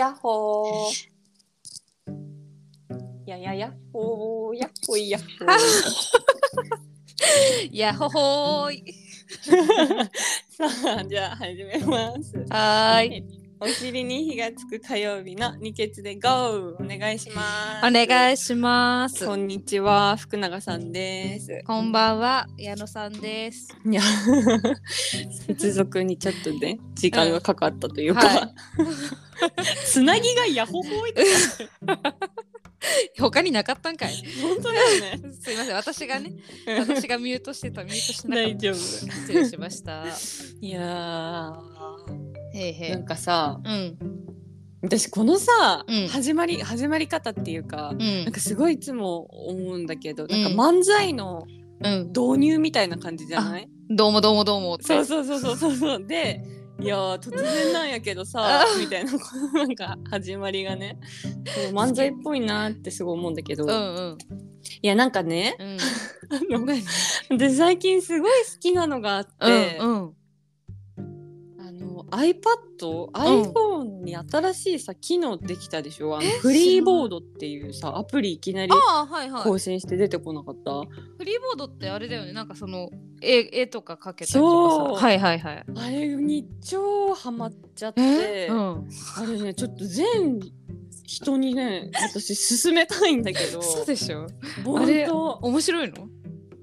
やっほー。やややっほー、やっほいやっほー。やほほーい。さあ、じゃあ始めます。はーい。お尻に火がつく火曜日の二血で GO! お願いします。お願いします。こんにちは、福永さんです。こんばんは、矢野さんです。いや、接続にちょっとね、時間がかかったというか、は つなぎがヤホホイ他になかったんかい。本当だよね。すいません、私がね、私がミュートしてた、ミュートしてなかっ大丈夫。た。失礼しました。いやー、へいへいなん。かさ、うん、私このさ、うん始まり始まり方っていうか、うんなんかすごいいつも思うんだけど、なんかうん漫才のうん。導入みたいな感じじゃない？どうもどうもどうもそうそうそうそうそうでいやー突然なんやけどさあみたいななんか始まりがね。漫才っぽいなってすごい思うんだけど、いうんうん。やなんかねうん。で最近すごい好きなのがあって、うんうん。iPad、iPhone に新しいさ機能できたでしょ？あのフリーボードっていうさアプリいきなりああ、はいはい。更新して出てこなかった、フリーボードってあれだよね、なんかその絵絵とか描けたりとそうかさ。はいはいはい。あれに超ハマっちゃって、うん。あれねちょっと全人にね私勧めたいんだけど そうでしょ？本あれ当面白いの？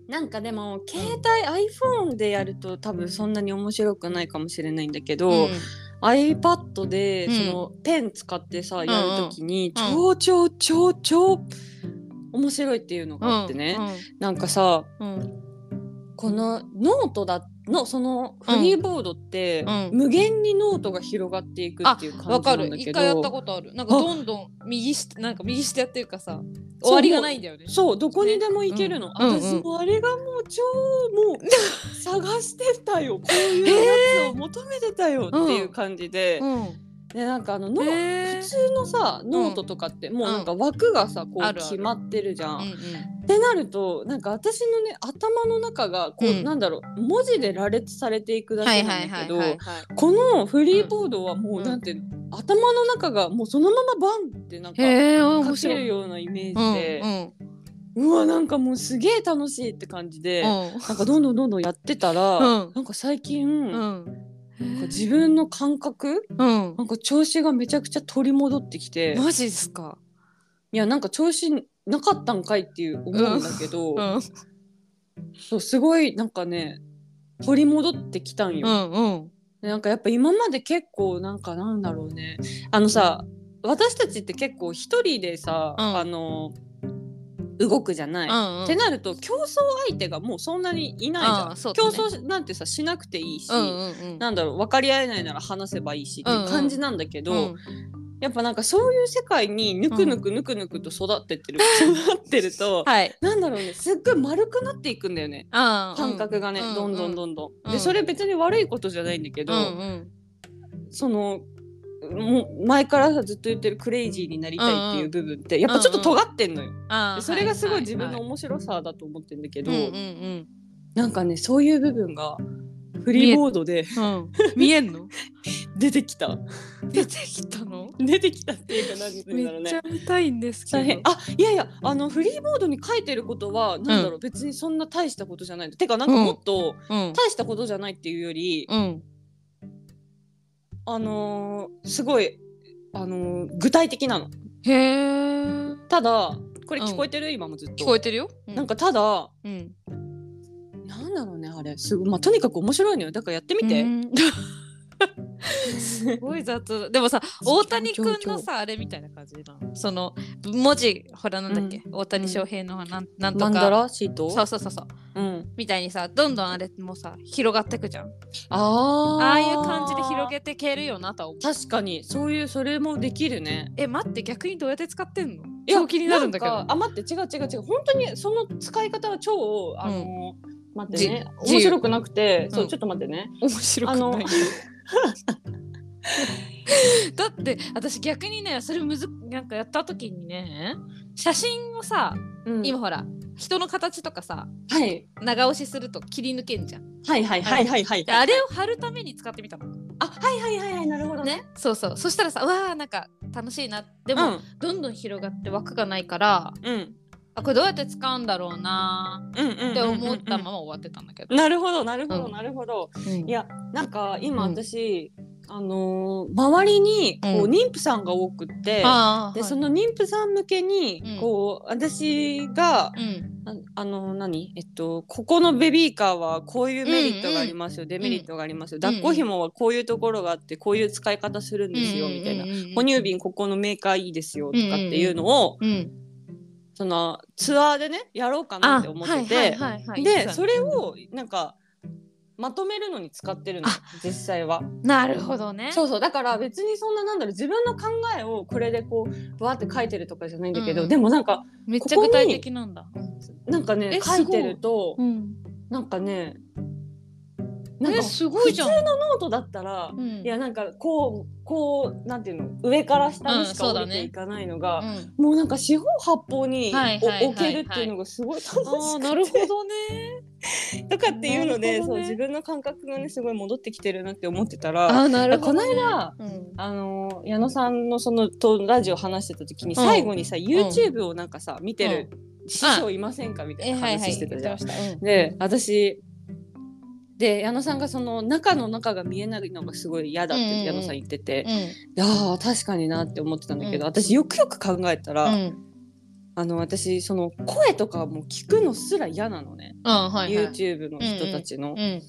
なんかでも携帯 iPhone でやると多分そんなに面白くないかもしれないんだけど、うん。iPad でうん。そのペン使ってさ、んやるときにうん超超超超面白いっていうのがあってね、なんかさうん。うんこのノートだのそのフリーボードって、うん。無限にノートが広がっていくっていう感じわかるなんだけど。一回やったことある。なんかどんどん右下なんか右下やってるかさ終わりがないんだよね。そうどこにでも行けるの、うんうん。私もあれがもう超もう 探してたよ。こういうやつを求めてたよっていう感じで、うんでなんかあのノへー。普通のさノートとかってもうなんか枠がさこう決まってるじゃん。ってなるとなんか私のね頭の中がこう、うん。なんだろう文字で羅列されていくだけないんだけどこのフリーボードはもううん。なんて、頭の中がもうそのままバンってなんか書けるようなイメーうんジでう、んうわなんかもうすげえ楽しいって感じで、うん。なんかどんどんどんどんやってたら、うん。なんか最近、うなんかん自分の感覚うん。なんか調子がめちゃくちゃ取り戻ってきて、マジですか？いやなんか調子なかったんかいっていう思うんだけど、うん。そうすごいなんかね取り戻ってきたんよ。うんうん。でなんかやっぱ今まで結構なんかなんだろうね。あのさ私たちって結構一人でさ、うん。あの動くじゃない。うんってなると競争相手がもうそんなにいないじゃん、ね。競争なんてさしなくていいし、うんうんうん。なんだろう分かり合えないなら話せばいいしっていう感じなんだけど、うん。やっぱなんかそういう世界にぬくぬくぬくぬくと育ってってる、育ってると、はい。なんだろうねすっごい丸くなっていくんだよね。感覚がね、うんどんどんどんどん。うん。でそれ別に悪いことじゃないんだけど、うんうん。そのもう前からさずっと言ってるクレイジーになりたいっていう部分ってやっぱちょっと尖ってんのよ。あーでそれがすごはい自分のは面白さだと思ってんだけど、うんうんなんかねそういう部分がフリーボードでうんうん。見えんの？出てきた。出てきたの？出てきたっていうか何て言うんめだろうね。っちゃ。見たいんですけど。あいやいやあのフリーボードに書いてることはなんだろう、別にそんな大したことじゃない。てかなんかもっとうん。大したことじゃないっていうより、うんあのーすごい、あのー具体的なの。へえただこれうん。聞こえてる、今もずっと。聞こえてるよ？なんかただうん。なんだろうねあれ。すごいまあとにかく面白いのよ。だからやってみて。うんすごい雑。だでもさ大谷君のさあれみたいな感じなの。その文字ほらなんだっけ、大谷翔平のなんなんとマンダかラシート？そうそうそうそう。うん、みたいにさどんどんあれもさ広がってくじゃん。あー。ああいう感じで広げてけるよなとは思う。確かに。そういうそれもできるね。え待って逆にどうやって使ってんの？超気になるんだけど。あ待って違う違う違う。本当にその使い方は超あの、待ってね。じ面白くなくて、そううん。ちょっと待ってね。面白くあのない だって私逆にねそれむずなんかやった時にね写真をさうん。今ほら人の形とかさはい。長押しすると切り抜けんじゃん。はいはいはいはいはい。であれを貼るために使ってみたの。あはいはいはいはいなるほど。ねね。そうそう。そしたらさうわーなんか楽しいな。でも、うん。どんどん広がって枠がないからうんあこれどうやって使うんだろうな。うんうんうんうんうん。って思ったまま終わってたんだけど、なるほどなるほどうん。なるほど、うん。いやなんか今うん。私、あのー周りにこう、うん。妊婦さんが多くってで、はい。その妊婦さん向けに、うん。こう私がうん。ああの何？えっとここのベビーカーはこういうメリットがありますよ、デメリットがありますよ、抱っこ紐はこういうところがあってこういう使い方するんですよ、みたいな、哺乳瓶ここのメーカーいいですよとかっていうのを、うんそのツアーでねやろうかなって思ってて、でそれをなんかまとめるのに使ってるのあ。実際は。なるほどね。そうそうだから別にそんななんだろう自分の考えをこれでこうわーって書いてるとかじゃないんだけど、うん。でもなんかめっちゃ具体的なんだ。なんかねえ書いてるとうん。なんかねなんかえすごいじゃん。普通のノートだったら、うん。いやなんかこうこうなんていうの？上から下にしか降りていかないのが、うんもうなんか四方八方に置けるっていうのがすごい楽しくて、なるほどね。とかっていうので、ね。そう自分の感覚がねすごい戻ってきてるなって思ってたら。あーなるほこどね。の間うん。あの矢野さんのそのとラジオ話してた時に最後にさ、YouTube をなんかさ見てる師匠いませんか？みたいな話してたじゃん。言ってました。うん。で私で矢野さんがその中の中が見えないのがすごい嫌だって矢野さん言ってて、うん。いやー確かになって思ってたんだけど、うん。私よくよく考えたら、うん。あの私その声とかも聞くのすら嫌なのね、あはいはい。YouTube の人たちの。うん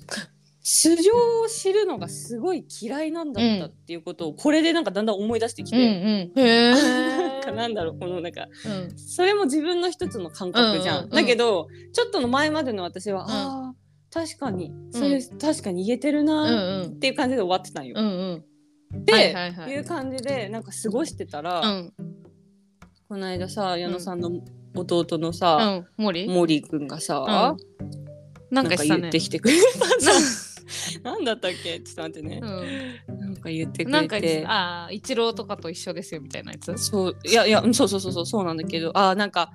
素性を知るのがすごい嫌いなんだったっていうことをこれでなんかだんだん思い出してきうんうて、ん。へなんかえなんだろうこのなんかうん。それも自分の一つの感覚じゃん。うんうんうん。だけどちょっとの前までの私は、ん。あー確かに。それ、確かに言えてるなっうん。ていう感じで終わってたんよ。うんうん。で、はいはいはい。いう感じでなんか過ごしてたら、うん。この間さ矢野さんの弟のさ、うん。森？森くんがさ、ななんんかね言ってきてくれた。なんだったっけ？ちょっと待ってね。うん。なんか言ってくなんかれて。ああ一郎とかと一緒ですよみたいなやつ？そう。いやいやうんそうそうそうそうそうなんだけど。あーなんか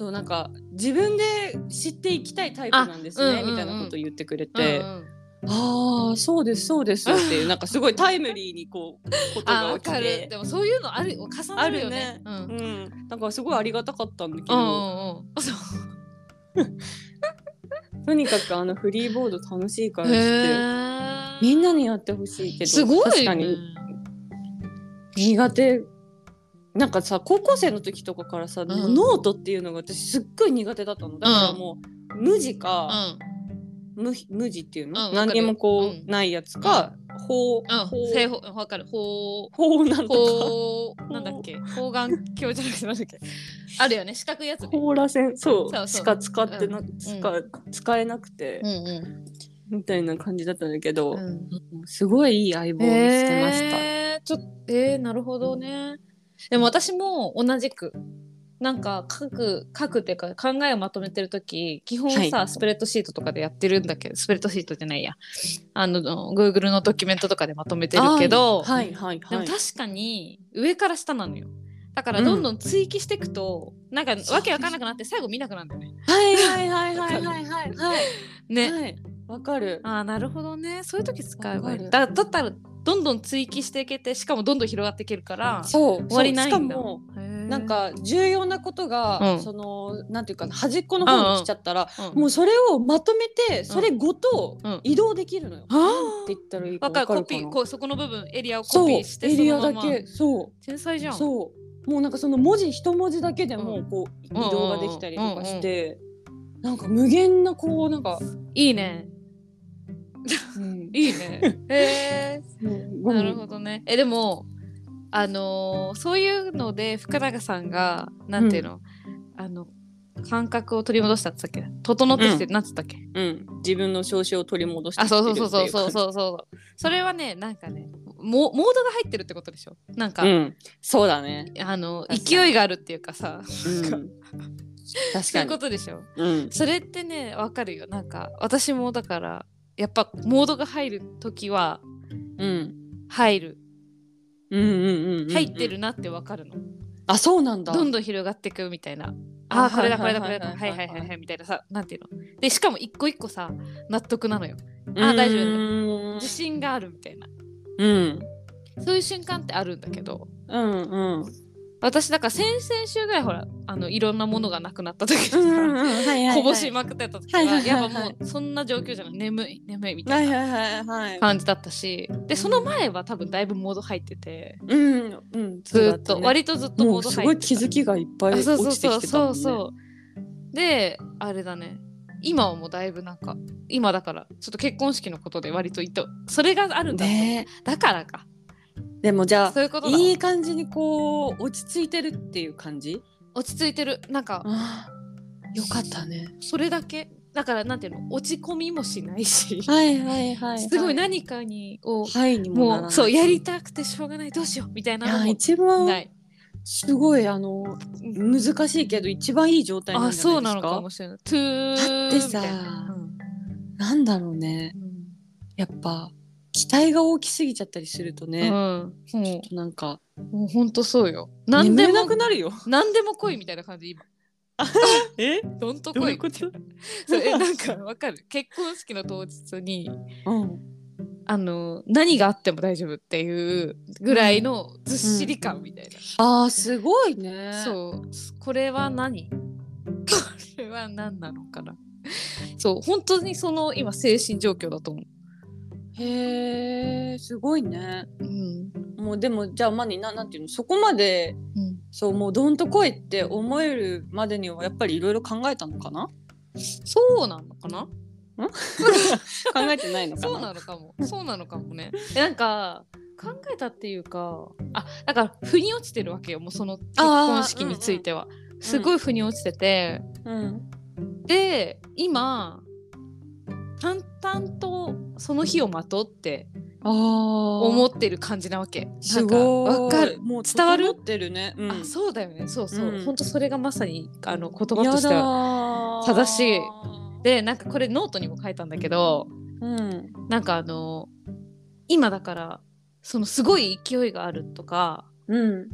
そうなんか自分で知っていきたいタイプなんですね、あうんうんうん。みたいなことを言ってくれて、うんうん。ああそうですそうですっていうなんかすごいタイムリーにこうこと あがてでもそういうのある重なるよね。うん。あうん。なんかすごいありがたかったんだけど、うんうん とにかくあのフリーボード楽しいからっへてー。みんなにやってほしいけどすごい確かに。苦手なんかさ高校生の時とかからさ、ん。ノートっていうのが私すっごい苦手だったの。だからもう、無地か、無無地っていうの、うん何にもこう、ないやつか、法うん。う。ん法正方わかる。法法なん法なんだっけ？方眼鏡じゃなくてなんだっけ？あるよね。四角いやつね。法螺旋そう。そうしか使ってな、うん。使使えなくて、うんみたいな感じだったんだけど、うん。すごいいい相棒を見つけました。えー、ちょっとえー、なるほどねでも私も同じくなんか書く書くっていうか考えをまとめてる時基本さ、はいスプレッドシートとかでやってるんだけどスプレッドシートじゃないやあの Google のドキュメントとかでまとめてるけど、はいはいはい。でも確かに上から下なのよだからどんどん追記していくと、なんかわけわかんなくなって最後見なくなるんだよね。はいはいはいはいはいはいはい。ね。はい。わかる。ああなるほどねそういう時使えばいいだだったらどんどん追記していけてしかもどんどん広がっていけるからそう。終わりないんだ。しかもななんか重要なことが、うん。そのなんていうかな端っこの方に来ちゃったら、うん。もうそれをまとめてそれごとうん。移動できるのよ。あーなんて言ったらいいかわかる。かるかな。ピーこうそこの部分エリアをコピーしてエリアだけ。そ天才じゃ。うん。そう。もうなんかその文字一文字だけでもうん。こう移動ができたりとかして、なんか無限なこうなんか、いいね。うん。いいね。へえ。う。んなるほどね。えでもあのーそういうので福永さんがなんていうの、あの感覚を取り戻したって言ったっけ？整ってきて、なんつったっけ？うん、自分の調子を取り戻してあそうそうそうそううそうそう。そうそれはねなんかねモモードが入ってるってことでしょ？なんか、うん、そうだね。あの勢いがあるっていうかさ。うん、確そういうこかに。とでしょ？うん、それってねわかるよ。なんか私もだからやっぱモードが入る時はうん、入るうん、うん、うん、入ってる。なってわかるの、あそうなんだ。どんどん広がっていくみたいな。ああーこれだこれだこはいれだ。はいはいいははいはいみたいなさなんていうの。でしかも一個一個さ納得なのよ。あ大丈夫夫自信があるみたいな。うん。そういう瞬間ってあるんだけど。うんうん私だから先々週ぐらいほらあのいろんなものがなくなった時こぼしまくってた時は,、やはいっぱもうそんな状況じゃない。眠い眠いみたはいいな感じだったし。でその前は多分だいぶモード入っててうんうん。ずーっと、割とずっとモーもうすごいド入ってた。気づきがいっぱいあ落そうそうそう。ちてきてたもんね。そうそうであれだね。今はもうだいぶなんか今だからちょっと結婚式のことで割といとそれがあるんだね。だからかでもじゃあそういうこといい感じにこう落ち着いてるっていう感じ？落ち着いてる。なんかあよかったね。それだけ。だからなんていうの？落ち込みもしないし。はいはいはいすごい何かにをはいにもうそうやりたくてしょうがないどうしようみたいなのも一番ない。すごいあの難しいけど一番いい状態なんあじゃないですか？そうなのかもしれない。トゥーだってさみたいななんだろうね。うん。やっぱ期待が大きすぎちゃったりするとね、うん、もなんかうもうほんとそうよ。何で眠れなもくなるよ。何でも来いみたいな感じ今。え？どんとどう来いいうこと？そうえなんかわかる。結婚式の当日にうん。あの何があっても大丈夫っていうぐらいのずっしり感みたいな、あーすごいね。そう。これは何？これは何なのかな。そう本当にその今精神状況だと思へえすごいね。ううん。もうでもじゃあマニななんていうの？そこまでうん。そうもうどんと来いって思えるまでにはやっぱりいろいろ考えたのかな？そうなのかな？考えてないのかな？そうなのかも。そうなのかもね。えなんか考えたっていうかあだから腑に落ちてるわけよもうその結婚式については、すごい腑に落ちてて、うん。で今淡々とその日を待とうって思ってる感じなわけ。すごい。なんかわかる。もう伝わる？整ってるね、うん、あそうだよね。そうそう、うん。ほんとそれがまさにあの言葉やとしてはは正しい。でなんかこれノートにも書いたんだけどうん。なんかあの今だからそのすごい勢いがあるとかうん。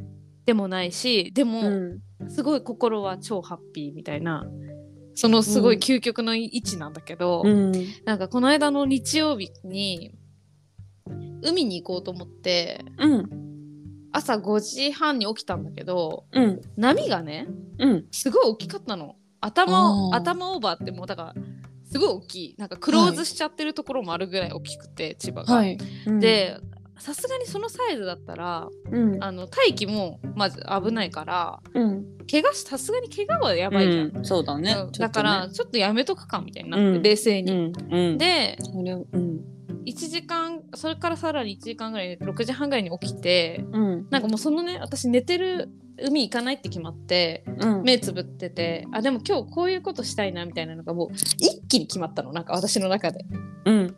でもないしでも、うん。すごい心は超ハッピーみたいなそのすごい究極の位置なんだけど、うん。なんかこの間の日曜日に海に行こうと思ってうん。朝5時半に起きたんだけどうん。波がねうん。すごい大きかったの。頭頭オーバーってもうだからすごい大きい。なんかクローズしちゃってるところもあるぐらい大きくて、千葉が。はい、うん、でさすがにそのサイズだったらうん。あの大気もまず危ないからうん。怪我しさすがに怪我はやばいじゃん。うんそうだね。うんだからちょっとやめとくかみたいになって、うん。冷静に。うん。うん。でそれうん。1時間それからさらに1時間ぐらい6時半ぐらいに起きてうん。なんかもうそのね私寝てる海行かないって決まってうん。目つぶっててあでも今日こういうことしたいなみたいなのがもう一気に決まったのなんか私の中で。うん。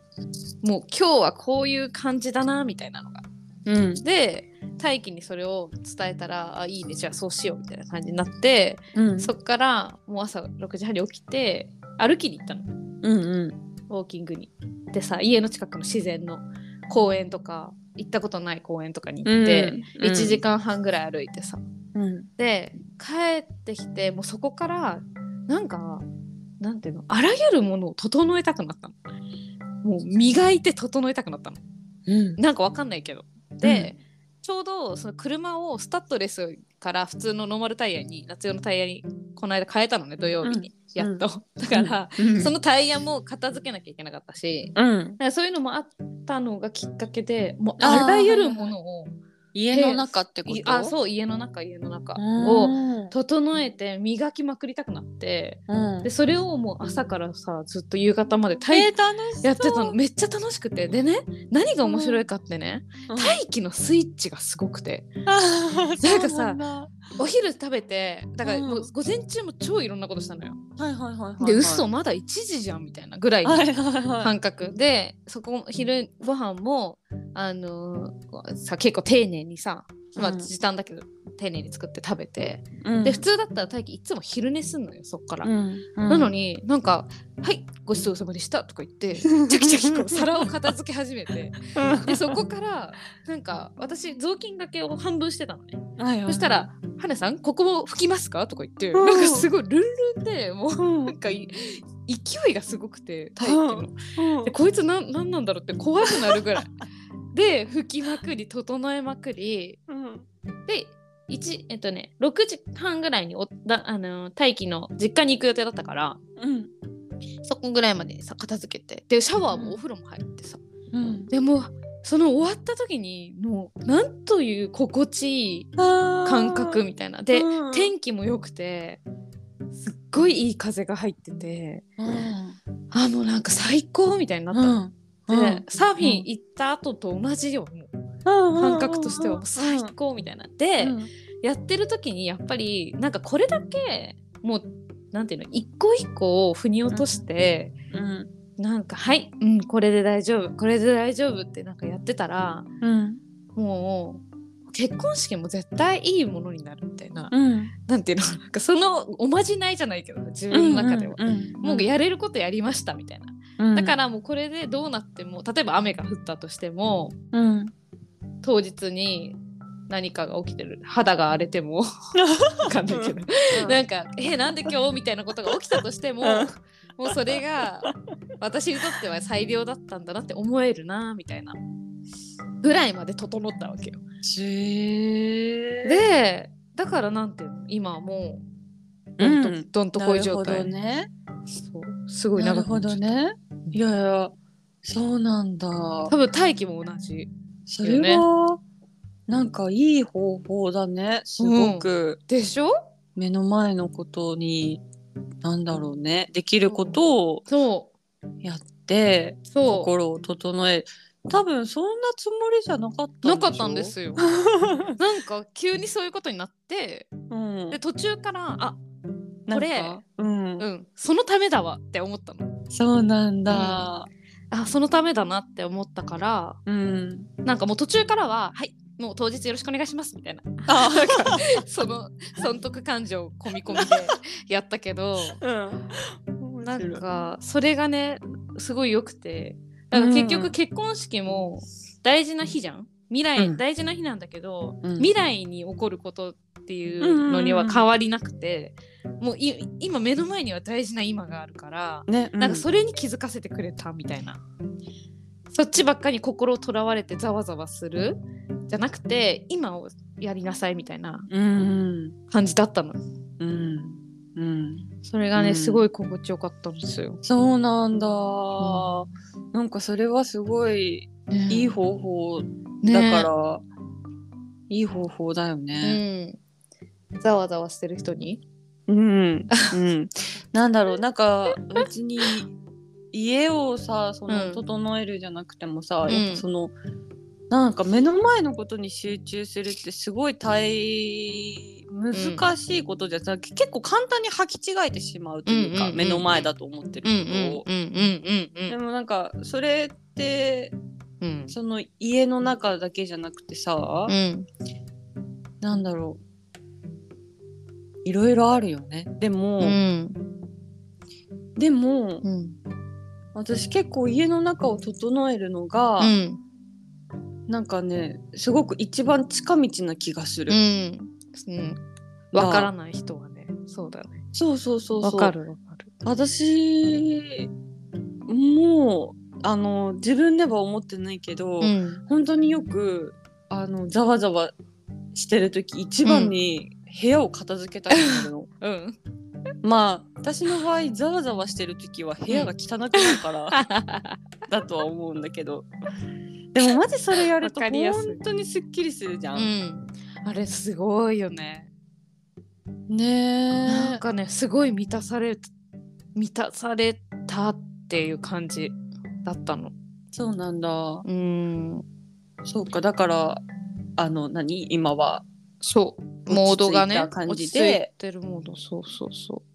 もう今日はこういう感じだなみたいなのが。うん。で大輝にそれを伝えたら「あいいねじゃあそうしよう」みたいな感じになってうん。そっからもう朝6時半に起きて歩きに行ったの。うんうん。ウォーキングに。でさ家の近くの自然の公園とか行ったことない公園とかに行って、うん。1時間半ぐらい歩いてさうん。で帰ってきてもうそこからなんかなんていうのあらゆるものを整えたくなったの。もう磨いて整えたくなったの。うん。なんかわかんないけど。で、ちょうどその車をスタッドレスから普通のノーマルタイヤに夏用のタイヤにこの間変えたのね土曜日に、うん。やっと。だから、うん。そのタイヤも片付けなきゃいけなかったし、そういうのもあったのがきっかけでもうあらゆるものを家の中ってこいとあそう家の中家の中をを整えて磨きまくりたくなって。うん。でそれをもう朝からさずっと夕方まで体えーやってたの。めっちゃ楽しくて。でね何が面白いかってね、うん。大気のスイッチがすごくて。あーなんかさお昼食べてだからもううん午前中も超いろんなことしたのよ。はいはいはいはいで嘘まだ1時じゃんみたいなぐらいの感覚。でそこ昼ご飯もあのーさ結構丁寧にさまあうん。時短だけど丁寧に作って食べて、うん。で普通だったら大輝いつも昼寝すんのよそっから、うん。なのになんか「はいごちそうさまでした」とか言って チャキチャキこう皿を片付け始めて。でそこからなんか私雑巾がけを半分してたのね。はいはい。そしたら「花さんここも拭きますか?」とか言ってうん。なんかすごいルンルンでもううん。なんかい勢いがすごくて大輝の。うん。でこいつなんなんなんだろうって怖くなるぐらい。で拭きまくり整えまくり。うん。で1えっとね6時半ぐらいにおだあの大輝の実家に行く予定だったからうん。そこぐらいまでさ片付けて。でシャワーもお風呂も入ってさ、うん。でもその終わった時にもうなんという心地いい感感覚みたいな。で、うん。天気も良くてすっごいいい風が入ってて。あもうなんか最高みたいになったサーフィン行った後と同じよもう感覚としては最高みたいな。で、やってる時にやっぱりなんかこれだけもうなんていうの一個一個を腑に落として、うん。なんかはい、うん、これで大丈夫これで大丈夫ってなんかやってたらうん。もう結婚式も絶対いいものになるみたいな、うん。なんていうのなんかそのおまじないじゃないけど自分の中では。うん。もうやれることやりましたみたいな。うん。だからもうこれでどうなっても例えば雨が降ったとしてもうん。当日に何かが起きてる肌が荒れてもわかんないけど。なんか「えなんで今日?」みたいなことが起きたとしても、うん。もうそれが私にとっては最良だったんだなって思えるなみたいな。ぐらいまで整ったわけよ。でだからなんていうの今はもうどんと,、うん。どんとこい状態、なるほどね。そう。すごいなるほ長くなっちゃったどねいやいやそうなんだ。多分大気も同じそれはなんかいい方法だねすごく。でしょ？目の前のことになんだろうねできることをそやって心を整え多分そんなつもりじゃなかったなかったんですよ。なんか急にそういうことになってうん。で途中からあこれうん。うんそのためだわって思ったの。そうなんだ。あそのためだなって思ったからうん。なんかもう途中からははいもう当日よろしくお願いしますみたいな。あ その損得感情込み込みでやったけど。うん。なんかそれがねすごい良くて。だから結局結婚式も大事な日じゃん。未来、うん。大事な日なんだけど、うん。未来に起こることっていうのには変わりなくて、もうい今目の前には大事な今があるから、ねなんかそれに気づかせてくれたみたいな。そっちばっかり心をとらわれてざわざわするじゃなくて今をやりなさいみたいなうん。感じだったの。うん。うん。それがね、うん。すごい心地よかったんですよ。そうなんだ、なんかそれはすごいいい方法ねだから、いい方法だよね。うん。ざわざわしてる人に？うん、うん、なんだろうなんか別に家をさそのうん。整えるじゃなくてもさ、うん。やっぱそのなんか目の前のことに集中するってすごい大難しいことじゃさ、結構簡単に履き違えてしまうというか、うんうんうん。うん目の前だと思ってるうんことを。うんうんうん。でもなんかそれってうん。その家の中だけじゃなくてさ、うん。なんだろういろいろあるよね。でも、うん。でもうん。私結構家の中を整えるのが、うん。なんかねすごく一番近道な気がする、うん。うん。わからない人はねそうだよね。そうそうそうそう。わかるわかる。私もうあの自分では思ってないけど、うん。本当によくあのざわざわしてる時一番に部屋を片付けたくなるの、うん。まあ私の場合ざわざわしてる時は部屋が汚くなるから、だとは思うんだけど。でもマジそれやると本当にすっきりするじゃん。うん。あれすごいよね。ねえ。なんかねすごい満たされ満たされたっていう感じだったの。そうなんだ。うん。そうかだからあの何？今はそう。モードがね落ち着いてるモード。そうそうそう。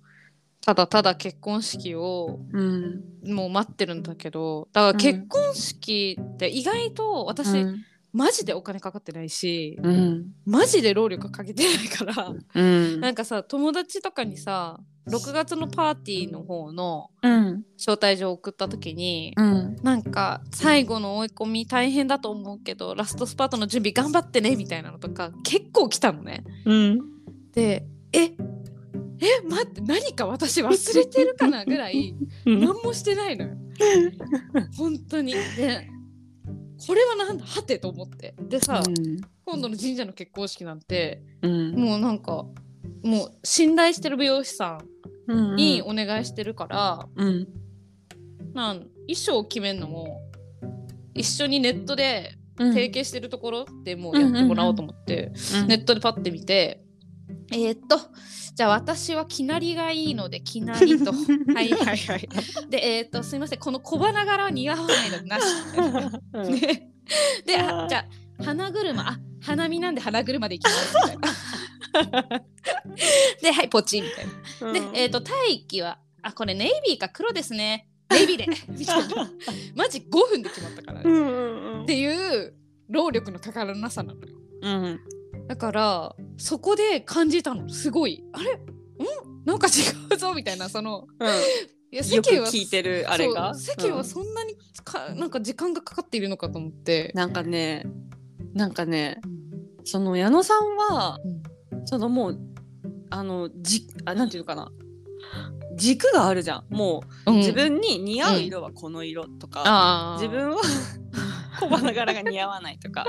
ただただ結婚式をうん。もう待ってるんだけどだから結婚式って意外と私、うんマジでお金かかってないし、うんマジで労力かけてないからうんなんかさ友達とかにさ6月のパーティーの方のうん招待状送った時に、うんなんか最後の追い込み大変だと思うけどラストスパートの準備頑張ってねみたいなのとか結構来たのね。うんでええ待って何か私忘れてるかなぐらい何もしてないのよ。本当に。でこれはなんだはてと思って。でさ、今度の神社の結婚式なんてうん。もうなんかもう信頼してる美容師さうんん。にお願いしてるから、うん。なん衣装を決めるのも一緒にネットで提携してるところでもうやってもらおうと思って、ネットでパッて見てえー、っとじゃあ私はきなりがいいのできなりと。はいはいはい。でえー、っとすいません。この小花柄は似合わないのでなし。でじゃあ花車。あ花見なんで花車で行きます。みたいなではいポチみたいな。で、えー、と大気はあこれネイビーか黒ですね。ネイビーで。みたいなマジ5分で決まったから、ねうんうん。っていう労力のかからなさなのよ。うんだからそこで感じたのすごい。あれ？ん？なんか違うぞみたいなそのいやよく世間は聞いてるあれが？そう世間はそんなにか、なんか時間がかかっているのかと思って、なんかねなんかねその矢野さんはそのもうあのじあなんていうのかな。軸があるじゃん。もう、うん。自分に似合う色はこの色とか、あー。自分は 小花柄が似合わないとか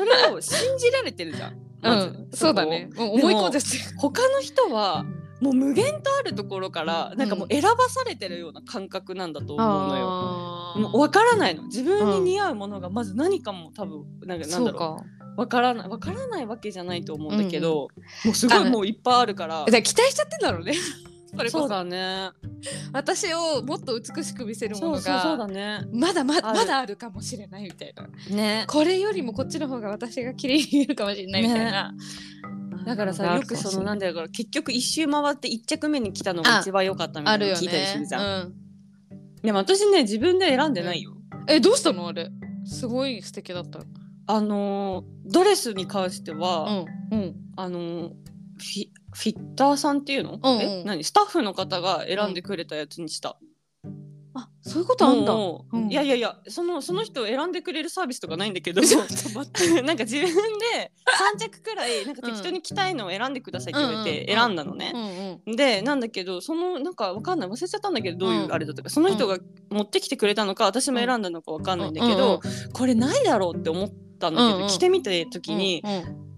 それを信じられてるじゃん、うまず。ん、そうだね。もう思い込んじゃって。る他の人はもう無限とあるところからなんかもう選ばされてるような感覚なんだと思うのよ。あー。もう分からないの。自分に似合うものがまず何かも多分なんかなんだろう。そうか分からない。分からないわけじゃないと思うんだけど、もうすごいもういっぱいあるから。だから期待しちゃってんだろうねそれこそ。だね。私をもっと美しく見せるものがだね。まだままだあるかもしれないみたいな。ね。これよりもこっちの方が私が綺麗に見えるかもしれないみたいな、だからさよくそのなんだろう結局一周回って一着目に来たのが一番良かったみたいなの聞いたりすねるじゃん、うん、でも私ね自分で選んでないよ、えどうしたのあれ？すごい素敵だった。あのードレスに関しては、うん。うん。あのーフィフィッターさんっていうの、うんうん。え？何？スタッフの方が選んでくれたやつにした、あそういうことあんだ。もううん。いやいやいやそのその人を選んでくれるサービスとかないんだけど。ちょっと待って。なんか自分で3着くらいなんか適当に着たいのを選んでくださいって言われてうんうんうん。選んだのね。うんうん。でなんだけどそのなんかわかんない。忘れちゃったんだけどどういううんあれだったか、その人が持ってきてくれたのか私も選んだのかわかんないんだけうんうん。ど、これないだろうって思ったんだけど、うんうん。着てみた時に、うんうん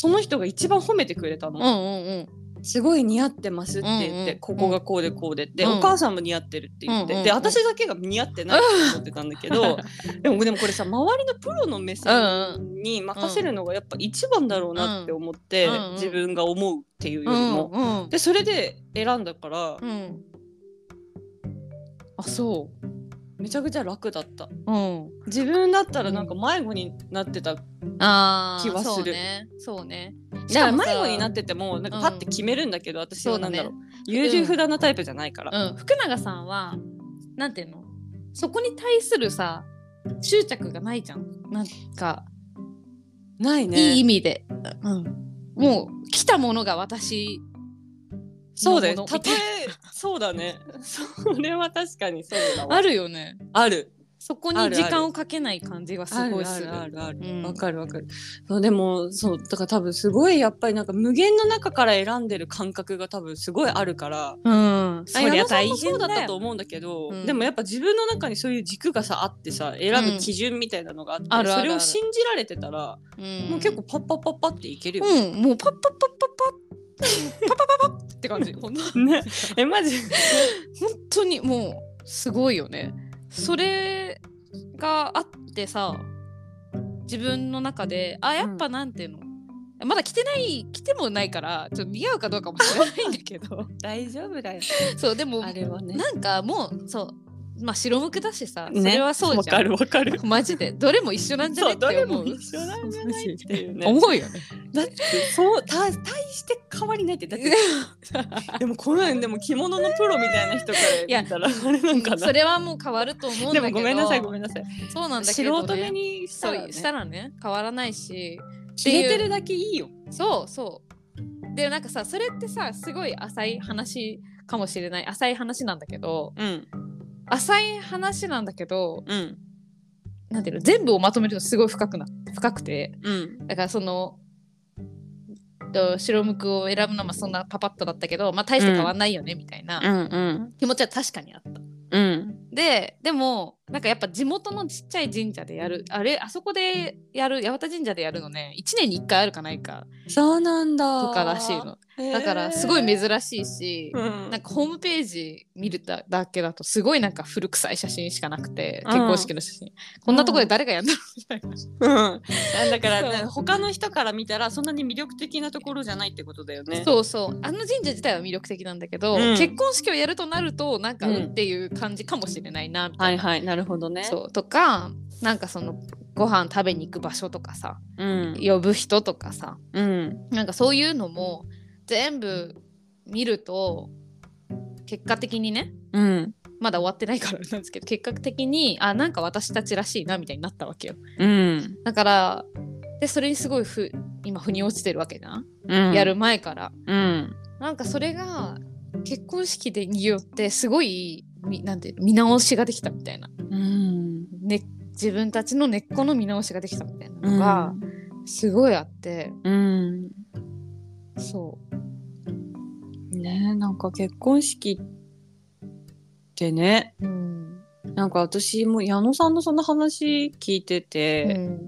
その人が一番褒めてくれたの。うんうんうん。すごい似合ってますって言って、うんうん。ここがこうでこうで。って、うん。お母さんも似合ってるって言って、うんうんで私だけが似合ってないと思ってたんだけど でもでもこれさ周りのプロの目線に任せるのがやっぱ一番だろうなって思って、うんうん自分が思うっていうようりも。んうんでそれで選んだから、うん。あそめちゃくちゃ楽だった。ううん。自分だったらなんか迷子になってた、気はする。そうね。そうね。だから迷子になっててもなんかパッて決めるんだけど、うだね。はなんだろう。優柔不断なタイプじゃないから。うん、福永さん。はなん。ていうのそこに対するさ執着がないじゃん。なん。か、ないね。いい意味で、うん、もう来たものが私そうだよ。たとえ そうだね。それは確かにそうだわ。あるよねある。そこに時間をかけない感じがすごいするるあるある。うんわ、かるわかる。そうでもそうだから多分すごいやっぱりなんか無限の中から選んでる感覚が多分すごいあるから。うんそりゃ大変もそうだったと思うんだけど、うんでもやっぱ自分の中にそういう軸がさあってさ選ぶ基準みたいなのがあって、あるあるあるそれを信じられてたら、うんもう結構パッパッパッパっていけるよ。うんもうパッパッパッパッパッパパパパパって感じ。ほんとね、えマジ？本当にもうすごいよね。それがあってさ自分の中であやっぱなんていうの、まだ着てない着てもないからちょっと似合うかどうかも知らないんだけど。大丈夫だよ。そうでもあれはね。なんかもうそうまあ白むくだしさそれはそうわじゃん、かるわかる。マジで。どれも一緒なんじゃね？そうどれもって思う。一緒なんじゃないっていうね。思うよねだってそうた大して変わりないってだって でもこのでも着物のプロみたいな人から見たらあれなんかな。それはもう変わると思うんだけど。でもごめんなさいごめんなさい。そうなんだけ素ど、ね、人目にしたら、ね、したらね変わらないし。知れてるだけいいよ。そうそう。でなんかさそれってさすごい浅い話かもしれない。浅い話なんだけど。うん浅い話なんだけどうん。なんていうの全部をまとめるとすごい深くな深くて。うん。だからそのと白むくを選ぶのもそんなパパッとだったけど、まあ、大して変わんないよねみたいなうん。気持ちは確かにあった。うんででもなんかやっぱ地元のちっちゃい神社でやるあれあそこでやる八幡神社でやるのね1年に1回あるかないか。そうなんだ。とからしいの。だからすごい珍しいし、うん。なんかホームページ見るだだけだとすごいなんか古臭い写真しかなくてうん。結婚式の写真、こんなとこで誰がやんだろうみたいな、うん、だから、他の人から見たらそんなに魅力的なところじゃないってことだよね。そうそう。あの神社自体は魅力的なんだけど、うん。結婚式をやるとなるとなんかうん。うんっていう感じかもしれないなみたな、はいいはいなるほどね。そう。とかなんかそのご飯食べに行く場所とかさうん。呼ぶ人とかさうん。なんかそういうのも全部見ると結果的にねうん。まだ終わってないからなんですけど結果的にあなんか私たちらしいなみたいになったわけよ。うん。だからでそれにすごいふ今腑に落ちてるわけじゃん、うん。やる前から。うん。なんかそれが結婚式でによってすごいみなんていうの見直しができたみたいな、うん。ね、自分たちの根っこの見直しができたみたいなのがすごいあって、うん。そねなんか結婚式ってねう、うん。なんか私も矢野さんのその話聞いてうて、ん、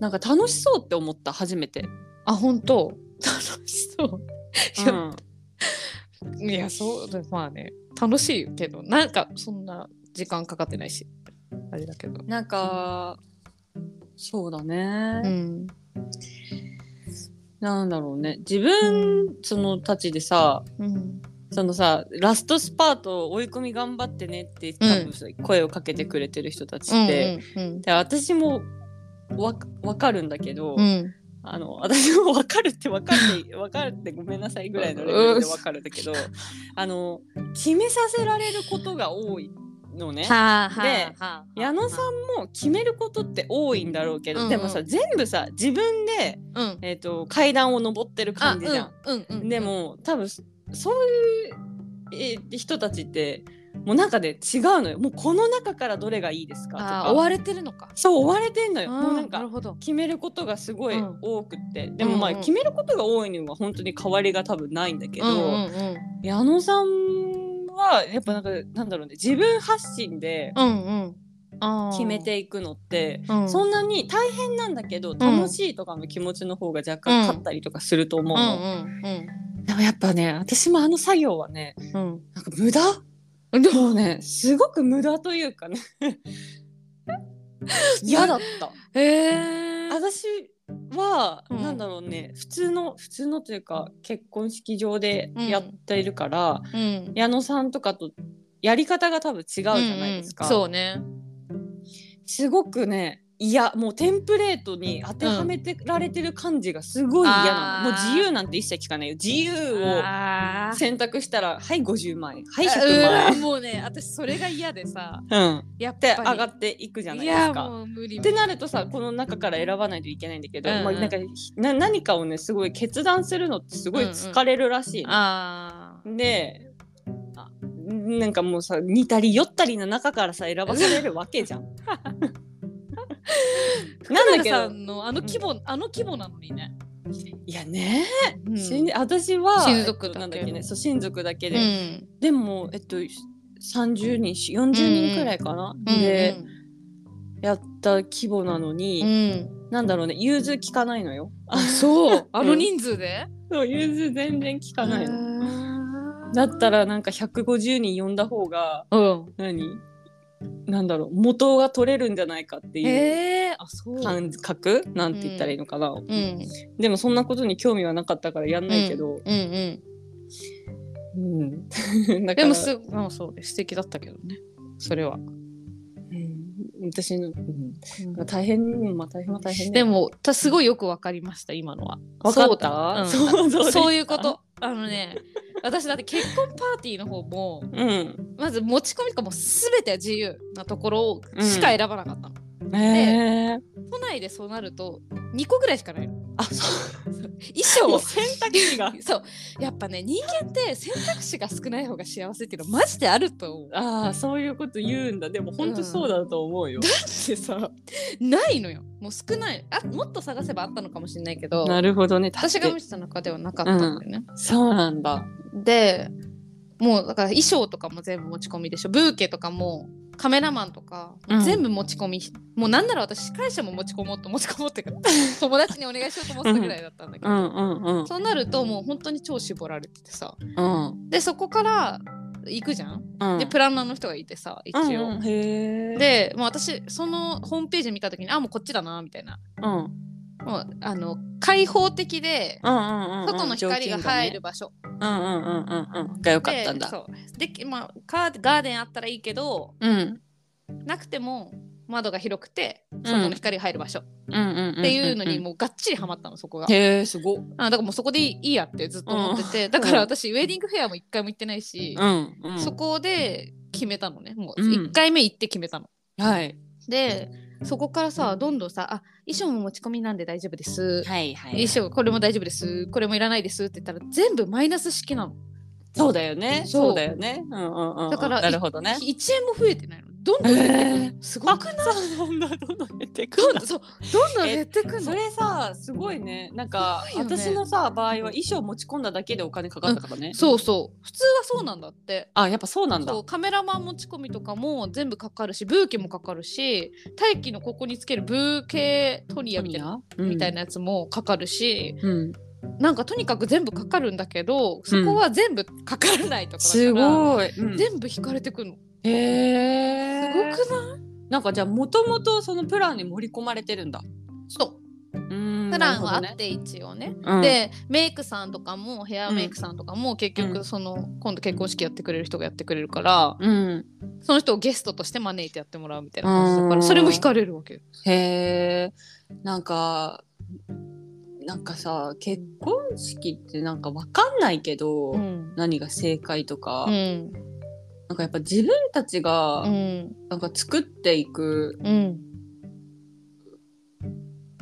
なんか楽しそうって思った初めて。あ本当？楽しそう。うんいやそうだまあね。楽しいけどなんかそんな時間かかってないし。あれだけど。なんかそうだね。うん。なんだろうね。自分、そのたちでさうん。そのさラストスパート追い込み頑張ってねって多分さ、声をかけてくれてる人たちって、うんで私もわわかるんだけど、うんうんあの私もわかるってわかってわかるってごめんなさいぐらいのレベルでわかるんだけどあの決めさせられることが多いのね。はあはあではあ矢野さんも決めることって多いんだろうけど、うんうん。でもさ全部さ自分で、うん。えー、と階段を登ってる感じじゃん。うんうんうん。でも多分そそういう、えー人たちってもうなんかで違うのよ。もうこの中からどれがいいですかとか。追われてるのか。そう追われてんのよ。もうなんかなるほど。決めることがすごいうん。多くって、でもまあうん。うん決めることが多いのは本当に変わりが多分ないんだけど、うんうんうん。矢野さんはやっぱなんかなんだろうね。自分発信でうんうん。あー。決めていくのって、うん。そんなに大変なんだけど楽しいとかの気持ちの方が若干勝ったりとかすると思ううんの、うんでもやっぱね私もあの作業はねうん。なんか無駄うんでもね。すごく無駄というかね。嫌だった。へえ私は、うん。なんだろうね。普通の普通のというか結婚式場でやっているから、うん。矢野さんとかとやり方が多分違うじゃないですか、うんうん。そうね。すごくねいやもうテンプレートに当てはめてられてる感じがすごい嫌なの、あーもう自由なんて一切聞かないよ。自由を選択したらはい50万。円はいあ100万。円もうね私それが嫌でさうん。やっでぱり上がっていくじゃないでいやすか。もう無理。ってなるとさこの中から選ばないといけないんだけど、うん。うんまあ、なんかな何かをねすごい決断するのってすごい疲れるらしいの、あーであなんかもうさ似たり寄ったりの中からさ選ばされるわけじゃん。なんだけど。のあの規模、あの規模なのにね、いやね、うん。しん私は親族だっとなんだっけね。そう親族だけうで、ん。でもえっと30人40人くらいかな、で、やった規模なのに、うん。うんなんだろうね。融通聞かないのよ。あそう。あの人数で、そう融通全然聞かないの。のだったらなんか150人呼んだ方がうん。何？なんだろう元が取れるんじゃないかっていう感覚？なんて言ったらいいのかな、うん。でもそんなことに興味はなかったからやんないけど、うんうんうん、だからでもす、まあ、そう素敵だったけどね。それは、うん。私の、うん。まあ、大変まあ大変は大変でもたすごいよく分かりました今のは。分かった？そう,、そうそういうことあのね 私だって結婚パーティーの方もうん。まず持ち込みとかも全て自由なところしか選ばなかったの、えー、都内でそうなると2個ぐらいしかないの。あそう。衣装 選択肢が。そう。やっぱね人間って選択肢が少ない方が幸せっていうのマジであると思う。ああそういうこと言うんだ。でも本当そうだと思うよ、だってさないのよ。もう少ない。あもっと探せばあったのかもしれないけどなるほどね。私が見見てた中ではなかったんだよね、そうなんだ。でもうだから衣装とかも全部持ち込みでしょ。ブーケとかもカメラマンとか、うん。全部持ち込みもうなんなら私司会者も持ち込もうと持ち込もうってか 友達にお願いしようと思ってたぐらいだったんだけど、うんうんうん。そうなるともう本当に超絞られててさ。うん。でそこから行くじゃん、うん。でプランナーの人がいてさ一応、うんでもう私そのホームページ見た時にあもうこっちだなみたいな。うんもうあの開放的でうんうんうんうん。外の光が入る場所、うんうんうんうんうん。が良かったんだ。でそう。でまあカーガーデンあったらいいけどうん。なくても窓が広くて外の光が入る場所。うんうんうんっていうのにもうがっちりハマったのそこが。へえすごっ。あだからもうそこでいいやってずっと思ってて、だから私ウェディングフェアも一回も行ってないし、うんうん。そこで決めたのねもう。うん。1回目行って決めたの。はい。でそこからさどんどんさ「あ衣装も持ち込みなんで大丈夫です」はいは衣装これも大丈夫です。これもいらないですって言ったら全部マイナス式なの。そうだよね。そう。そうだよね。うんうんうんだからなるほどね。1円も増えてないの。どんどん減ってくるのへすごくないそうなんだどんどん減ってくどんそうどんどん減ってくるの。それさすごいね。なんかね。私のさ場合は衣装持ち込んだだけでお金かかったからね、そうそう。普通はそうなんだって。あやっぱそうなんだ。カメラマン持ち込みとかも全部かかるしブーケもかかるし大気のここにつけるブーケトニアみたいな,、みたいなやつもかかるしうん、なんかとにかく全部かかるんだけどそこは全部かからないとかだから、すごい、うん。全部引かれてくるの。へえすごくない？なんかじゃあもともとそのプランに盛り込まれてるんだ。そう。うんプランはあって一応ね。ほどね、でメイクさんとかもヘアメイクさんとかも結うん。局その、今度結婚式やってくれる人がやってくれるからうん、うん、その人をゲストとして招いてやってもらうみたいな感じだかうん。らそれも引かれるわけよ。へえなんかなんかさ結婚式ってなんかわかんないけど、うん。何が正解とか、うんなんかやっぱ自分たちがうんなんか作っていくうん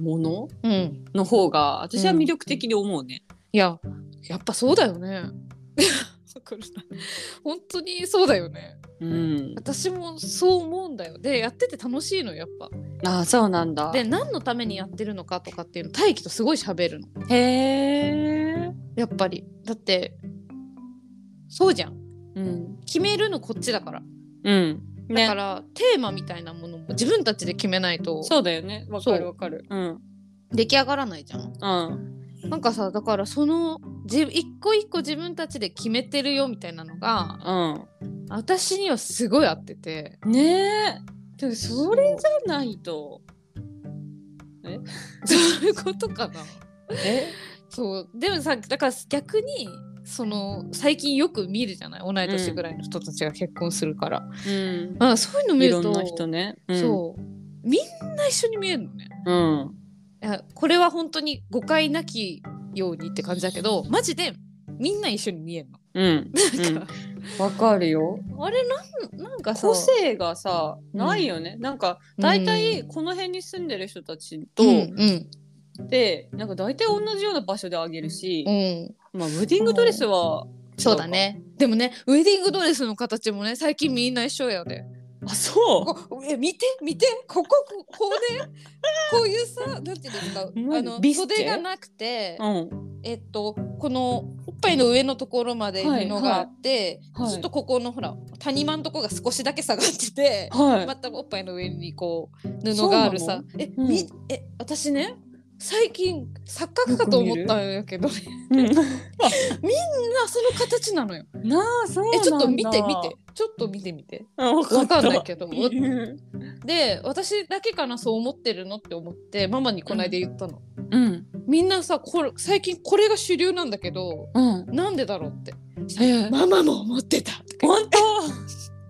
ものうんの方が私は魅力的に思うね。いややっぱそうだよね。本当にそうだよね。うん、私もそう思うんだよ。でやってて楽しいのよやっぱ。ああそうなんだ。で何のためにやってるのかとかっていうの大輝とすごい喋るの。へえ。やっぱりだってそうじゃん。うん。決めるのこっちだから。うん。ねだか。ら、テーマみたいなものも自分たちで決めないとそうだよね。わかるわかる。うん。出来上がらないじゃん。うん。なんかさだからそのじ一個一個自分たちで決めてるよみたいなのが私にはすごい合っててうん。ねえ。でもそれじゃないと。え？そういうことかなえ？そうでもさだから逆にその最近よく見るじゃない？同い年ぐらいの人たちが結婚するから、うん。あそういうの見るといろんな人ね。うん、そうみんな一緒に見えるのねう。うん。いやこれは本当に誤解なきようにって感じだけどマジでみんな一緒に見えるの。うん。なんか、わかるよ。あれなんなんかさ個性がさ、うんないよね。なんか、大体この辺に住んでる人たちと、うんうんで、なんか大体同じような場所であげるし、うん、まあ、ウェディングドレスは、そうだ。ねでもねウェディングドレスの形もね最近みんな一緒やで。あ、そう。こえ見て見てここここうねこういうさなんていうんですか何あの袖がなくて、うん。えっとこのおっぱいの上のところまで布はいがあって、はいちょっとここのほら谷間のとこが少しだけ下がってて、はい。またおっぱいの上にこう布があるさえ、うんみえ私ね最近錯覚かと思ったんやけどねうん、みんなその形なのよ。なあ、そうなんだ。えちょっと見て見て。ちょっと見てみて。あ。わわかんないけどうんで私だけかなそう思ってるのって思ってママにこの間言ったの。うんみんなさこれ最近これが主流なんだけどうんなんでだろうってえママも思ってた本当？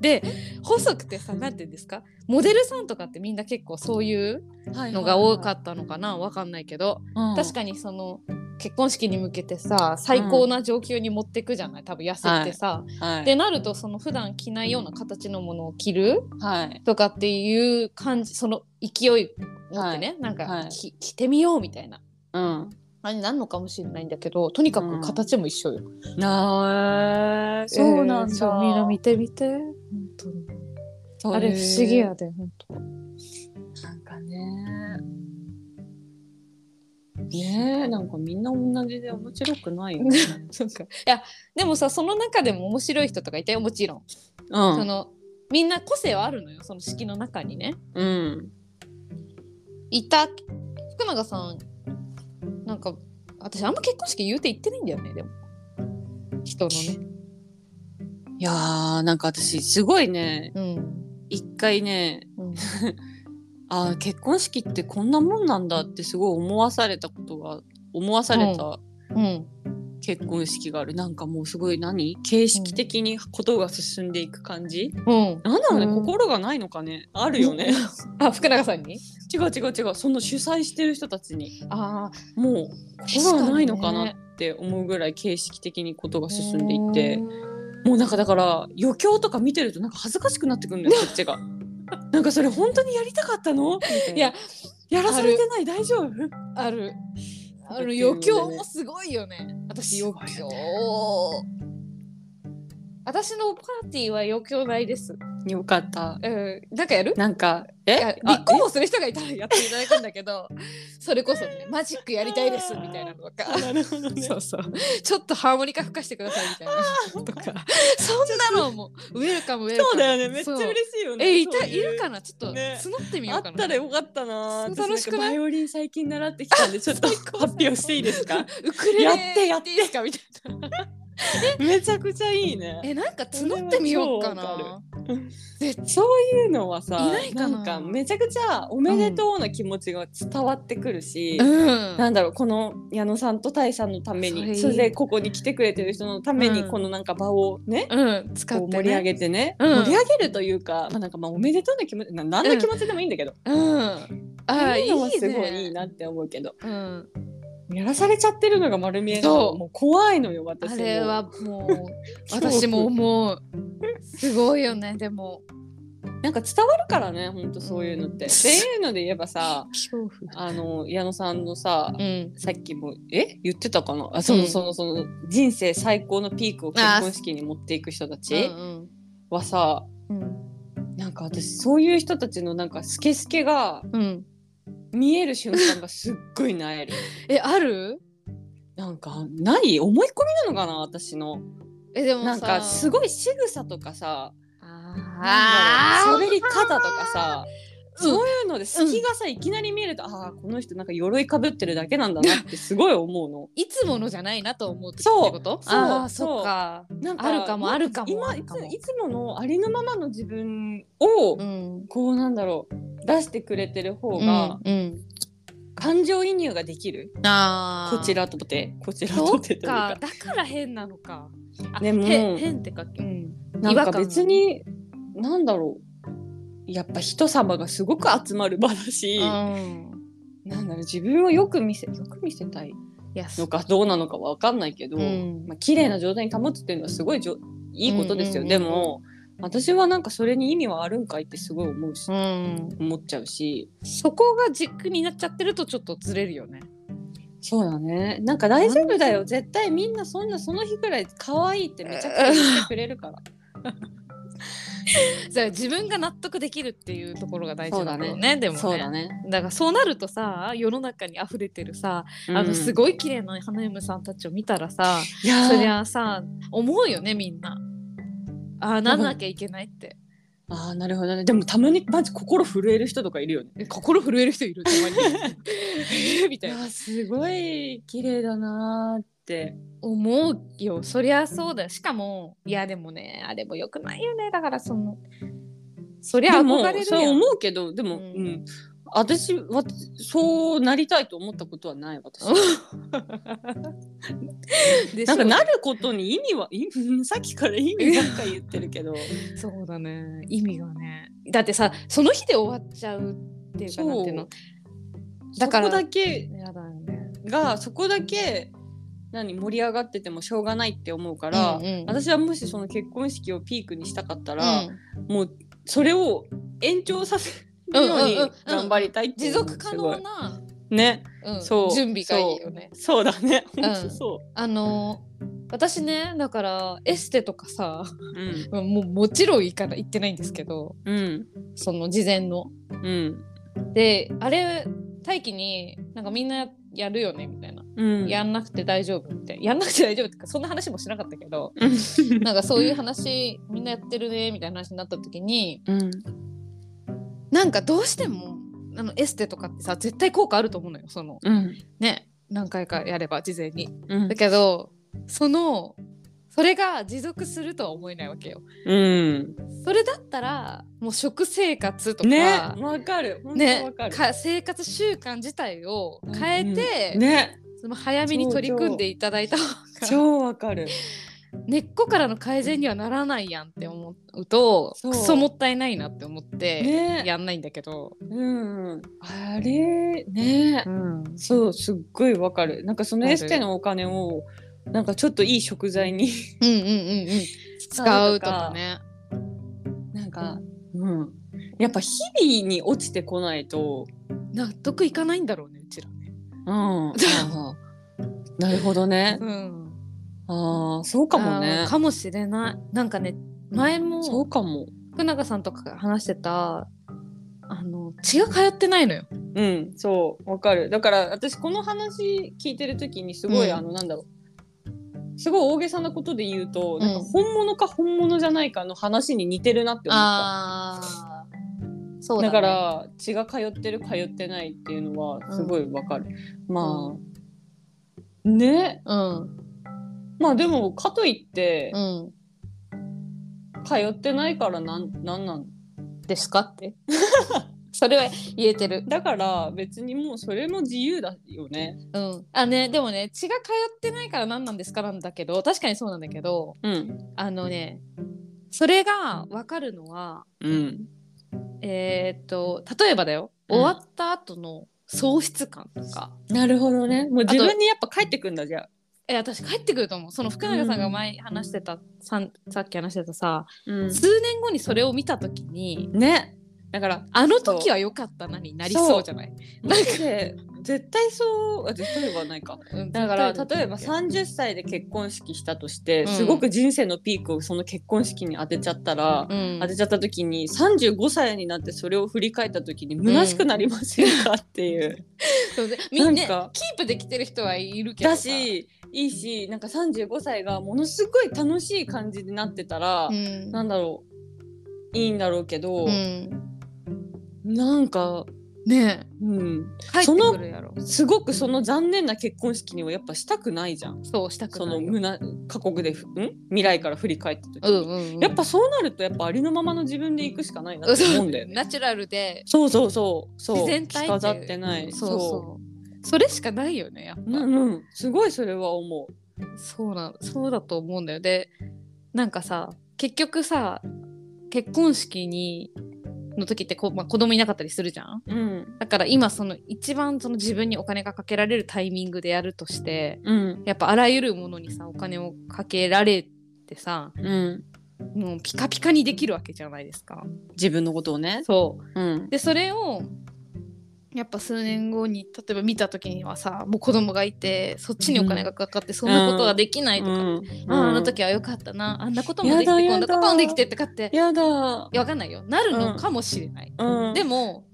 で細くてさなんて言うんですか？モデルさんとかってみんな結構そういうのが多かったのかな？わかんないけど。確かにその結婚式に向けてさ最高な状況に持ってくじゃない？多分痩せてさ。に、はい、でなるとその普段着ないような形のものを着るはい。とかっていう感じその勢い持ってね、なんか、着てみようみたいな。うん。あれになるのかもしれないんだけどとにかく形も一緒よ。なあそうなんだ、みんな見てみて。本当に。あれ不思議やで本当。なんかね。ねえなんかみんな同じで面白くないよね。そうかいやでもさその中でも面白い人とかいたよもちろん、うん。そのみんな個性はあるのよその式の中にね。うん。いた。福永さんなんか私あんま結婚式言うて言ってないんだよねでも。人のねいやーなんか私すごいね。うん、一回ねうん、あー結婚式ってこんなもんなんだってすごい思わされたことが思わされたうん。結婚式がある、なんかもうすごい何？形式的にことが進んでいく感じ、うん。なんだろうね、うん。心がないのかね？あるよね。あ福永さんに？違う違う違う。その主催してる人たちに。あもう心がないのかなって思うぐらい形式的にことが進んでいってもうなんかだから余興とか見てるとなんか恥ずかしくなってくるんだよ こっちが。なんかそれ本当にやりたかったの？いややらされてない？大丈夫？ある。あの余興もすごいよね。私余す興私のパーティーは余興ないです。よかった。うん。なんかやる？なんかいやえ？あ立候補する人がいたらやっていただくんだけど それこそねマジックやりたいですみたいなのとか。あなるほどね。そうそう。ちょっとハーモニカ吹かしてくださいみたいな。のとか。そんなのもウェルカムウェルカム。そうだよね。めっちゃ嬉しいよね。えいたそういう。るかな？ちょっとね。募ってみよあうかな。ったらよかったな。そう楽しくない？私んかバイオリン最近習ってきたんでちょっと発表していいですか？ウクレレやって。やっていいですか？みたいな めちゃくちゃいいね。えなんか募ってみようかな。そ ういうのはさいないかな。んかめちゃくちゃおめでとうな気持ちが伝わってくるし、うん。なんだろうこの矢野さんとタイさんのためにそれでここに来てくれてる人のためにうん。このなんか場をね、うん使って、ね、こう盛り上げてね、うん。盛り上げるというか、まあ、なんかまあおめでとうな気持ちな何の気持ちでもいいんだけど、うん。ああいいあいうのはすごいねいいなって思うけど。うんやらされちゃってるのが丸見えもう怖いのよ私も。あれはもう 私も思う。すごいよねでも。なんか伝わるからねほんとそういうのって。うん。っていうので言えばさあの矢野さんのさ、うん。さっきもえ？言ってたかな？あその、うん。そのその人生最高のピークを結婚式に持っていく人たちうん。はさ、うん。なんか私そういう人たちのなんかスケスケがうん見える瞬間がすっごいなえる。えある？なんかない思い込みなのかな私の。えでもさ。なんかすごい仕草とかさ。あなんだろう喋り方とかさ。うんそういうので隙がさ、いきなり見えるとああこの人なんか鎧かぶってるだけなんだなってすごい思うの。いつものじゃないなと思う時そうってこと？そう。ああそうか。なんあるかもあるかも今いついつものありのままの自分を、うん。こうなんだろう出してくれてる方が、うんうん。感情移入ができる？あー。こちらとてこちらとてというか。か。だから変なのか。あでもへ変ってかうん。なんか別になんだろうやっぱ人様がすごく集まる場だし、うん。なんだろう自分をよく見せよく見せたいのかどうなのかわかんないけど、うん。まあ綺麗な状態に保つっていうのはすごいじょいいことですよ、でも私はなんかそれに意味はあるんかいってすごい思うし、うん。思っちゃうし。そこが軸になっちゃってるとちょっとずれるよね。そうだね。なんか大丈夫だよ。絶対みんなそんなその日くらい可愛いってめちゃくちゃ言ってくれるから じゃあ自分が納得できるっていうところが大事だねそうだでもね。そうだね、だからそうなるとさ世の中に溢れてるさ、あのすいごい綺麗な花嫁さんたちを見たらさそりゃさ思うよねみんな。ああなんなきゃいけないって。あーなるほどね。でもたまにマジ心震える人とかいるよね。え心震える人いる？たまに。え ー みたいな。すごい綺麗だなーって思うよ。そりゃそうだよ。しかもいやでもねあれもよくないよね。だからそのそりゃ憧れるそう思うけどでも、ううん。ん私はそうなりたいと思ったことはない私。なんかなることに意味はい さっきから意味ばっかり言ってるけど。そうだね。意味がね。だってさその日で終わっちゃうっていうかなんていうの？だからだけがそこだけ何盛り上がっててもしょうがないって思うから、うんうん、私はもしその結婚式をピークにしたかったら、うん、もうそれを延長させるように頑張りたい持続可能なね、うん、そう。準備がいいよね。そう。だね、うん、そう。あの私ねだからエステとかさ、うん、もうもちろん行かな行ってないんですけど、うん、その事前の。うん、であれ大気になんかみんなやるよねみたいな、うん、やんなくて大丈夫みたいな。やんなくて大丈夫ってかそんな話もしなかったけどなんかそういう話みんなやってるねみたいな話になった時に、うん、なんかどうしてもあのエステとかってさ絶対効果あると思うのよその、うん、ね何回かやれば事前に。だけどそのそれが持続するとは思えないわけよ。うん、それだったらもう食生活とかね。わかる。ねか生活習慣自体を変えて、うん、ね。その早めに取り組んでいただいた方が超わかる。根っこからの改善にはならないやんって思うとクソもったいないなって思ってやんないんだけど、ね、うん。あれ？ね、うん、そうすっごいわかる。なんかそのエステのお金をなんかちょっといい食材にうんうんうんうん。使うとかね。なんかうん。やっぱ日々に落ちてこないと納得いかないんだろうねうちらね。うん。なるほどね、うん、ああそうかもね。かもしれない。なんかね前もそうかも。福永さんとか話してたあの血が通ってないのよ。うんそう。わかる。だから私この話聞いてる時にすごい、うん、あのなんだろうすごい大げさなことで言うと、なんか本物か本物じゃないかの話に似てるなって思った。だ、ね、だから血が通ってる通ってないっていうのはすごいわかる。うん、まあ、ね、うん、まあでもかといって、うん、通ってないからなんなんなんですかって それは言えてる。だから別にもうそれも自由だよね。うん。あねでもね血が通ってないから何なんですかなんだけど確かにそうなんだけど、うん、あのねそれが分かるのは、うん、えー、っと例えばだよ。終わった後の喪失感とか、うん、なるほどね。もう自分にやっぱ帰ってくんだじゃあ。え私帰ってくると思う。その福永さんが前話してた、うん、ささっき話してたさ、うん、数年後にそれを見た時にねだからあの時は良かったなになりそうじゃない？なんか絶対そう絶対はないか、うん、だから例えば30歳で結婚式したとして、うん、すごく人生のピークをその結婚式に当てちゃったら、うん、当てちゃった時に35歳になってそれを振り返った時に虚しくなりませんかっていう。そうでみんなキープできてる人はいるけどだしいいしなんか35歳がものすごい楽しい感じになってたら、うん、なんだろう。いいんだろうけど、うん、なんかねうん、そのすごくその残念な結婚式にはやっぱしたくないじゃん。そうしたくないその胸過酷でん？未来から振り返った時に、うんうんうん、やっぱそうなるとやっぱありのままの自そう行くしかないなって思うんだよね。ナチュラルで。そうそうそう。そう。自然体飾ってない。そう。そう。それしかないよねやっぱ、うんうん、すごいそれは思う。そうなそうだと思うんだよ。でなんかさ結局さ結婚式にの時ってこ、まあ、子供いなかったりするじゃん、うん、だから今その一番その自分にお金がかけられるタイミングでやるとして、うん、やっぱあらゆるものにさお金をかけられてさ、うん、もうピカピカにできるわけじゃないですか。自分のことをね。そう、うん、でそれをやっぱ数年後に例えば見た時にはさもう子供がいてそっちにお金がかかってそんなことができないとか、うん、ああの時はよかったなあんなこともできてこんなこともできてってかって。やだ。いやわかんないよ。なるのかもしれない、うん、でも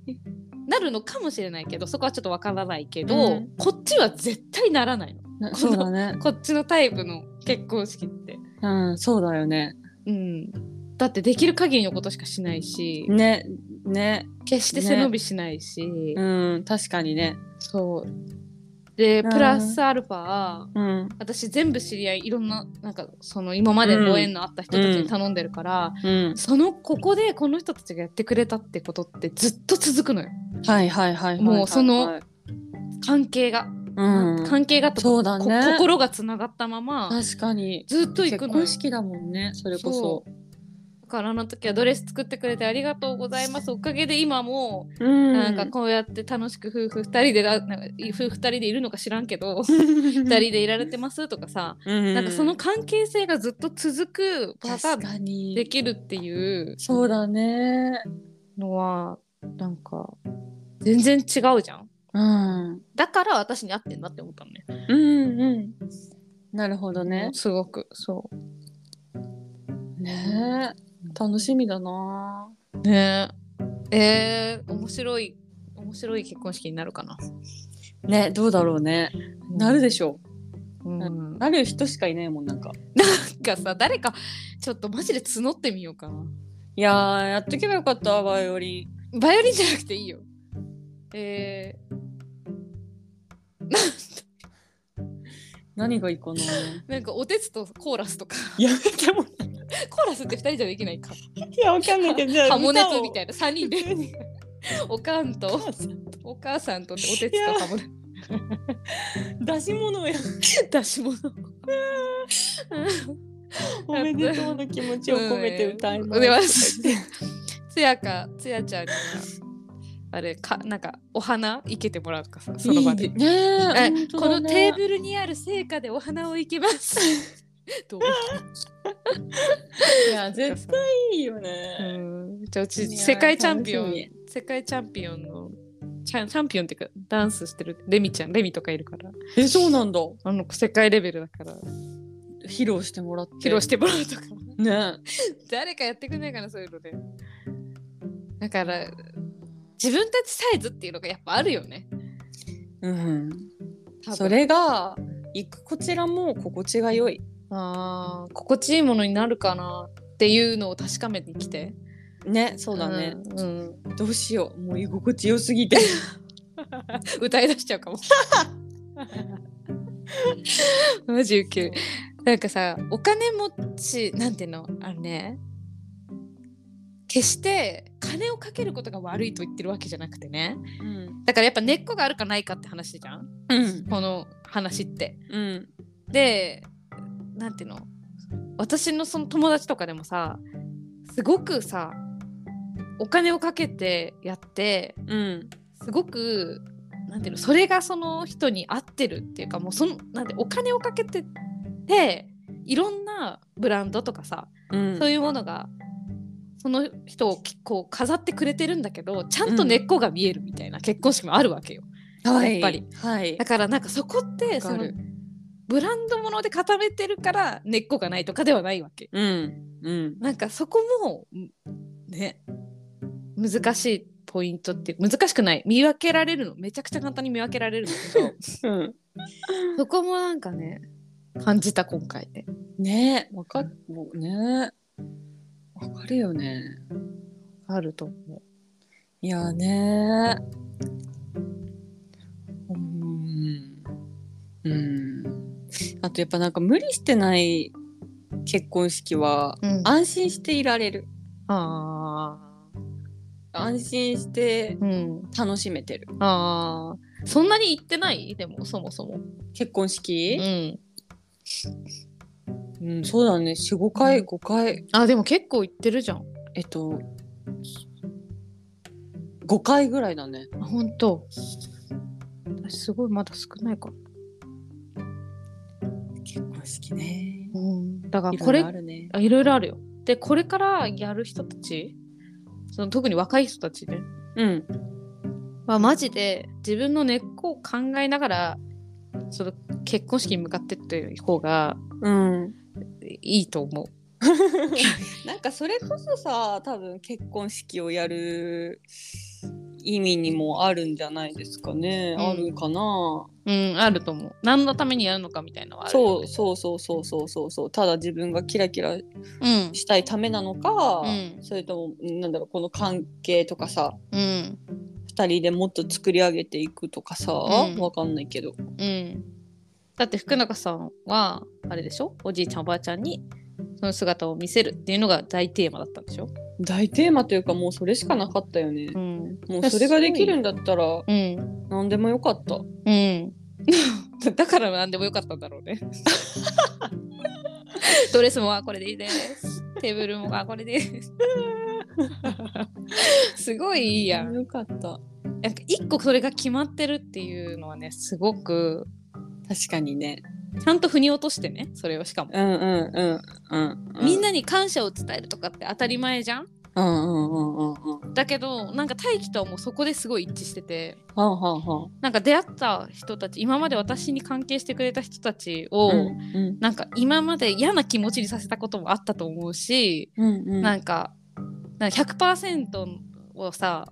なるのかもしれないけどそこはちょっとわからないけど、うん、こっちは絶対ならないのそうだね。こっちのタイプの結婚式って。うんそうだよね。うんだってできる限りのことしかしないしねね。決して背伸びしないし、ね、うん確かにね。そう。でプラスアルファ、うん。私全部知り合いいろんななんかその今までご縁のあった人たちに頼んでるから、うん。そのここでこの人たちがやってくれたってことってずっと続くのよ。はいはいはいはいはいもうその関係が、うん。関係があったそうだね。こ心がつながったまま確かに。ずっと行く結のよ。婚式だもんねそれこそ。だからあの時はドレス作ってくれてありがとうございます。おかげで今もうん。なんかこうやって楽しく夫婦2人でななんか夫婦2人でいるのか知らんけど 2人でいられてますとかさななんかその関係性がずっと続く場が確かに。できるっていうそうだね。のはなんか全然違うじゃん。うん。だから私に合ってんなって思ったのね。うんうん。なるほどね。すごくそう。ねえ楽しみだな。ね。ええー、面白い面白い結婚式になるかな。ねどうだろうね。なるでしょう。ん、うなん。なる人しかいないもんなんか。かさ誰かちょっとマジで募ってみようかな。いやーやっとけばよかったバイオリン。バイオリンじゃなくていいよ。え何がいいかな。ー、なんかおてつとコーラスとか。やめてもコーラスって2人じゃできないか。いやわかんないけどじゃあハモネとみたいな。3人で。おかんとお母さんと。おてつとハモネ。出し物や出し物。おめでとうの気持ちを込めて歌いうんます。でつやかつやちゃんにはあれかなんかお花生けてもらうとかさその場で。このテーブルにある成果でお花を生けます。どう？いや絶対いいよね。うん。じゃあうち世界チャンピオン世界チャンピオンのチャンチャンピオンっていうかダンスしてるレミちゃんレミとかいるから。えそうなんだ。あの世界レベルだから。披露してもらって。披露してもらうとか。ね。誰かやってくんないかなそういうので。だから自分たちサイズっていうのがやっぱあるよね。うん。それが行くこちらも心地が良いあー心地いいものになるかなっていうのを確かめに来て。ねそうだね、うん、うん。どうしよう。もう居心地良すぎて。歌い出しちゃうかも。マジウケる。なんかさお金持ちなんていうの？あのね決して金をかけることが悪いと言ってるわけじゃなくてね。うん。だからやっぱ根っこがあるかないかって話じゃん？うん。この話って。うん。でなんていうの？私のその友達とかでもさすごくさお金をかけてやってうん。すごくなんていうの？それがその人に合ってるっていうかもうそのなんてお金をかけてていろんなブランドとかさ、うん。そういうものがその人を結構飾ってくれてるんだけどちゃんと根っこが見えるみたいな結婚式もあるわけよ、はい。やっぱり。はい。だからなんかそこってそのブランドもので固めてるから根っこがないとかではないわけ。うん。うん。なんかそこもんね難しいポイントって難しくない。見分けられるの。めちゃくちゃ簡単に見分けられるんだけど。うん。そこもなんかね感じた今回ねね。わかもうね。わかるよね。あると思う。いやね。うん。うんあとやっぱなんか無理してない結婚式はうん。安心していられる。あ安心して楽しめてる。あー。そんなに行ってない？でもそもそも。結婚う式、ん。うんそうだね。45回5回。あでも結構行ってるじゃん。えっと5回ぐらいだね。あ本当。私すごいまだ少ないか式ね。うん。だからいろいこれろあるね。あいろいろあるよ。でこれからやる人たちその特に若い人たちね。うん。はマジで自分の根っこを考えながらその結婚式に向かってって方がうん。いいと思う。なんかそれこそさ多分結婚式をやる意味にもあるんじゃないですかね、うん。あるかなうん、あると思う。何のためにやるのかみたいなのはあるそうそうそうそうそうそうそう。ただ自分がキラキラ。したいためなのか、うん。それともなんだろうこの関係とかさうん。2人でもっと作り上げていくとかさ、うん。わかんないけど。うん、だって福永さんはあれでしょ？おじいちゃんおばあちゃんにその姿を見せるっていうのが大テーマだったんでしょ、大テーマというかもうそれしかなかったよね、ん、もうそれができるんだったらうん。何でもよかった。うん。だから何でもよかったんだろうね。ドレスもあこれでいいです。テーブルもあこれです。すごいいいやん。よかった。なんか一個それが決まってるっていうのはねすごく確かにねちゃんと腑に落としてねそれをしかも、うんうんうんうんうん。みんなに感謝を伝えるとかって当たり前じゃん。うんうんうんうんうんだけどなんか大輝とはもうそこですごい一致してて。はんはんはんなんか出会った人たち今まで私に関係してくれた人たちを、うん。なんか今まで嫌な気持ちにさせたこともあったと思うし、うんうん。なんかなんか100%をさ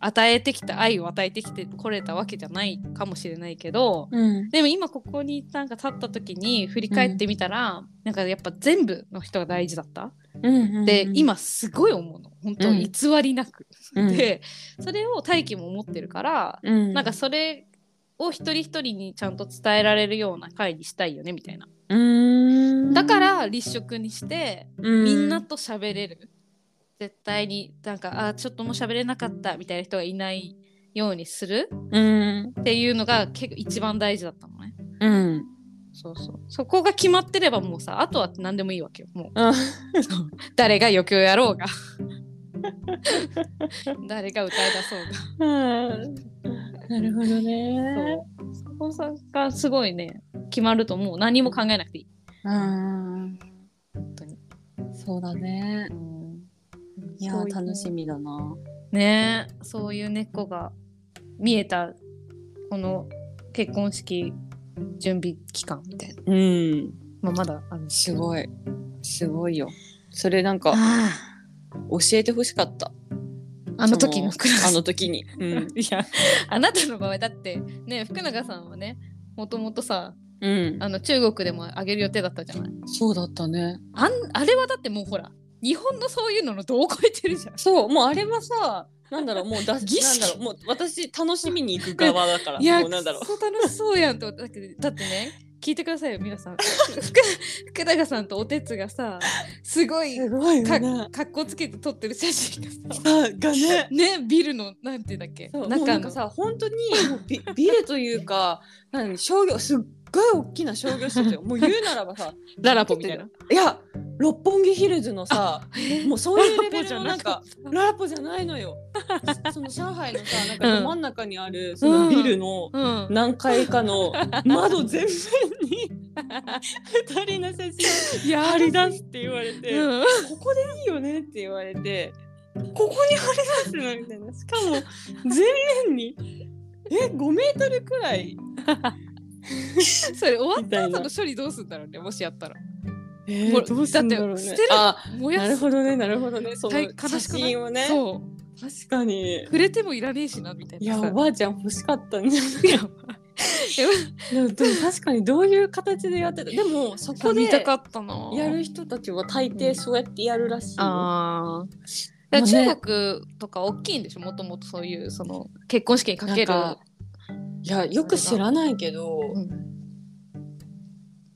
与えてきた愛を与えてきてこれたわけじゃないかもしれないけどうん。でも今ここになんか立った時に振り返ってみたら、なんかやっぱ全部の人が大事だった。うんで今すごい思うの。本当うん。偽りなく。うん。でそれを大輝も思ってるから、うん。なんかそれを一人一人にちゃんと伝えられるような回にしたいよねみたいな。だから立食にしてうん。みんなと喋れる。絶対になんかあちょっともう喋れなかったみたいな人がいないようにするうんっていうのが結構一番大事だったのね。うんそうそう。そこが決まってればもうさあとは何でもいいわけよ。もうあ誰が余興やろうが誰が歌い出そうが。なるほどねそうそこさがすごいね決まるともう何も考えなくていい。うん本当に。そうだねういう楽しみだな。ねえそういう猫が見えたこの結婚式準備期間みたいな、うん。まあ、まだあるすごい。すごいよ。それなんかあ教えてほしかった。あの時のそクラス。あの時に。うん。いやあなたの場合だってね福永さんはねもともとさうん。あの中国でもあげる予定だったじゃない。そうだったね。あんあれはだってもうほら日本のそういうのの度を超えてるじゃん。そうもうあれはさなんだろうもうだなんだろうもう私楽しみに行く側だからいやもうなんだろう。くそ楽しそうやんとだってだってね聞いてくださいよ皆さん。福福永さんとおてつがさすごいかかっこつけて撮ってる写真がさ。さがね。ねビルのなんていうんだっけそうもうなんかさ本当にビビルというか何商業すっごい大きな商業施設よ。もう言うならばさララポみたいな。いや六本木ヒルズのさもうそういうレベルのななんかララポじゃない。のよ。その上海のさなんかうん。ど真ん中にあるそのビルのうん、何階かの 窓全面に二人の写真いや貼り出すって言われて、うん、ここでいいよねって言われてここに貼り出すのみたいな。しかも全面にえ？5メートルくらい それ終わった後の処理どうすんだろうねもしやったら。えほらどうすんだろうね。あなるほどねなるほどね。その写真をね。そう。確かに。触れてもいらねえしなみたいなさ。いやおばあちゃん欲しかったんじゃない？でも確かにどういう形でやってた？でもそこで見たかったな。やる人たちは大抵そうやってやるらしいよ、ああ。まあね。中国とか大きいんでしょ？もともとそういうその結婚式にかける。いやよく知らないけど、うん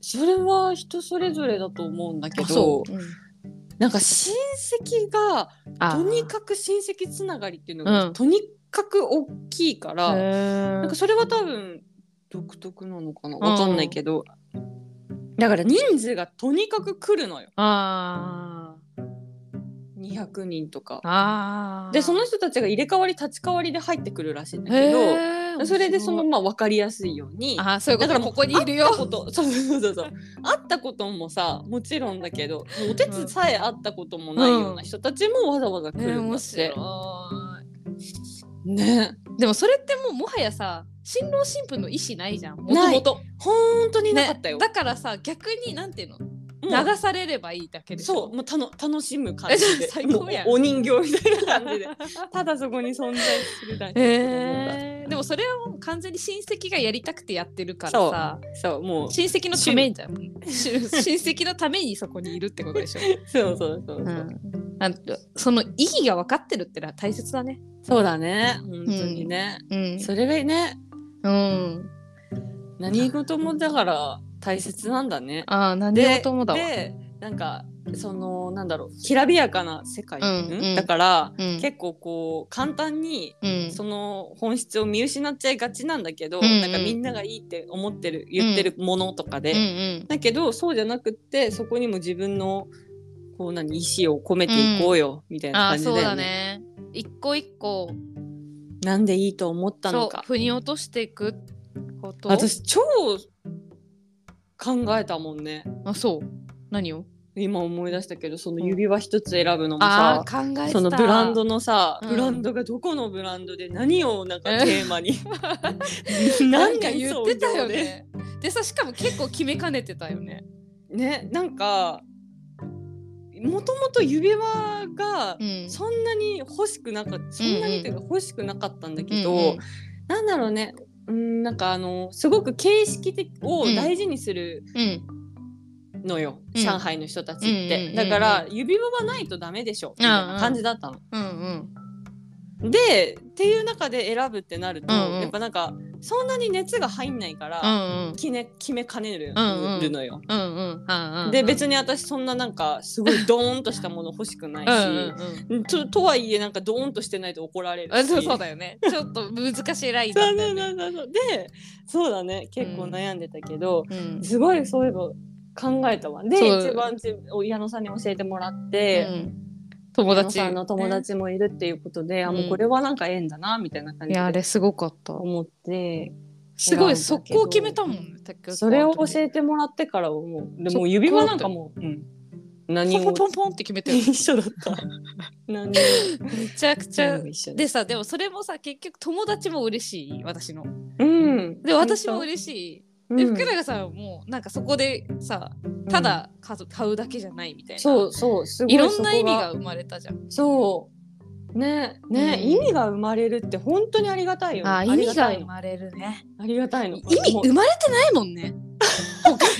それは人それぞれだと思うんだけどう。うん。なんか親戚があとにかく親戚つながりっていうのが、うん。とにかく大きいから、ななんかそれは多分独特なのかな？わかんないけど、だから人数がとにかく来るのよ。あ200人とか。でその人たちが入れ替わり立ち替わりで入ってくるらしいんだけどへーそれでそのまあ分かりやすいように。あーそういうことだからここにいるよ。会ったこと そうそうそうそう。会ったこともさもちろんだけどお手つさえ会ったこともないような人たちもわざわざ来るんだって、白いねでもそれってもうもはやさ新郎新婦の意思ないじゃん。もともと本当になかったよ、だからさ逆になん。ていうの流されればいいだけでそうもうたの楽しむ感じで最高やお人形みたいな感じでただそこに存在するだけえー、でもそれはもう完全に親戚がやりたくてやってるからさ。そう。もう。親戚のためにじゃん。し 親戚のためにそこにいるってことでしょ、そうそうそうそう、うん。なんとその意義が分かってるってのは大切だね。そうだね。本当にね、うん。それがね。うん。何事もだから大切なんだね。ああ、何で事もだわ。でなんかそのなんだろうきらびやかな世界、うんうんだから、うん結構こう簡単にうん。その本質を見失っちゃいがちなんだけど、うんうんなんかみんながいいって思ってる言ってるものとかで、うんうん。だけどそうじゃなくってそこにも自分のこう何意思を込めていこうよ、みたいな感じだよね。だね。一個一個、なんでいいと思ったのか。腑に落としていくこと。私超考えたもんね。あ、そう。何を？今思い出したけどその指輪一つ選ぶのもあさ、あ、考えてた。そのブランドのさ、うんブランドがどこのブランドで何をなんかテーマに なん何か言ってたよね。でさ、しかも結構決めかねてたよね。ねなんかもともと指輪がうん。そんなに欲しくなかったそんなにっていうか欲しくなかったんだけど、うんうんなんだろうねうんなんかあのすごく形式的を大事にするうん。のよ、うん上海の人たちって、うんうんうんうんだから指輪はないとダメでしょみたいな感じだったの。うんでっていう中で選ぶってなると、うんうんやっぱなんかそんなに熱が入んないかうら、ん。うん決め決めかねる,、うんうんのよ。うん。うんうん。うんうん。で別に私そんななんかすごいドーンとしたもの欲しくないうんし、うんうん。ととはいえなんかドーンとしてないと怒られるし。あそうそうだよね。ちょっと難しいラインだそうそうったよね。そうそうそうでそうだね結構悩んでたけど、うんすごいそういえば考えたわ。でそう一番ち矢野さんに教えてもらって。うん友達矢野さんの友達もいるっていうことで、あもうこれはなんか縁だなみたいな感じでいやあれすごかった。思ってすごい速攻決めたもんね。それを教ええてもらってからはもうでそっかも指輪なんかもう、うん、何ポンをポンポンって決めてる。一緒だった何もめちゃくちゃ一緒でさでもそれもさ結局友達も嬉しい私の。うんで私も嬉しい。でうん。福永さんはもうなんかそこでさただ買う買うだけじゃないみたいな。そうそうすごいいろんな意味が生まれたじゃん。そう。ねね、うん。意味が生まれるって本当にありがたいよ。ねあ意味りがたいの。が生まれるね。ありがたいの。意味生まれてないもんね。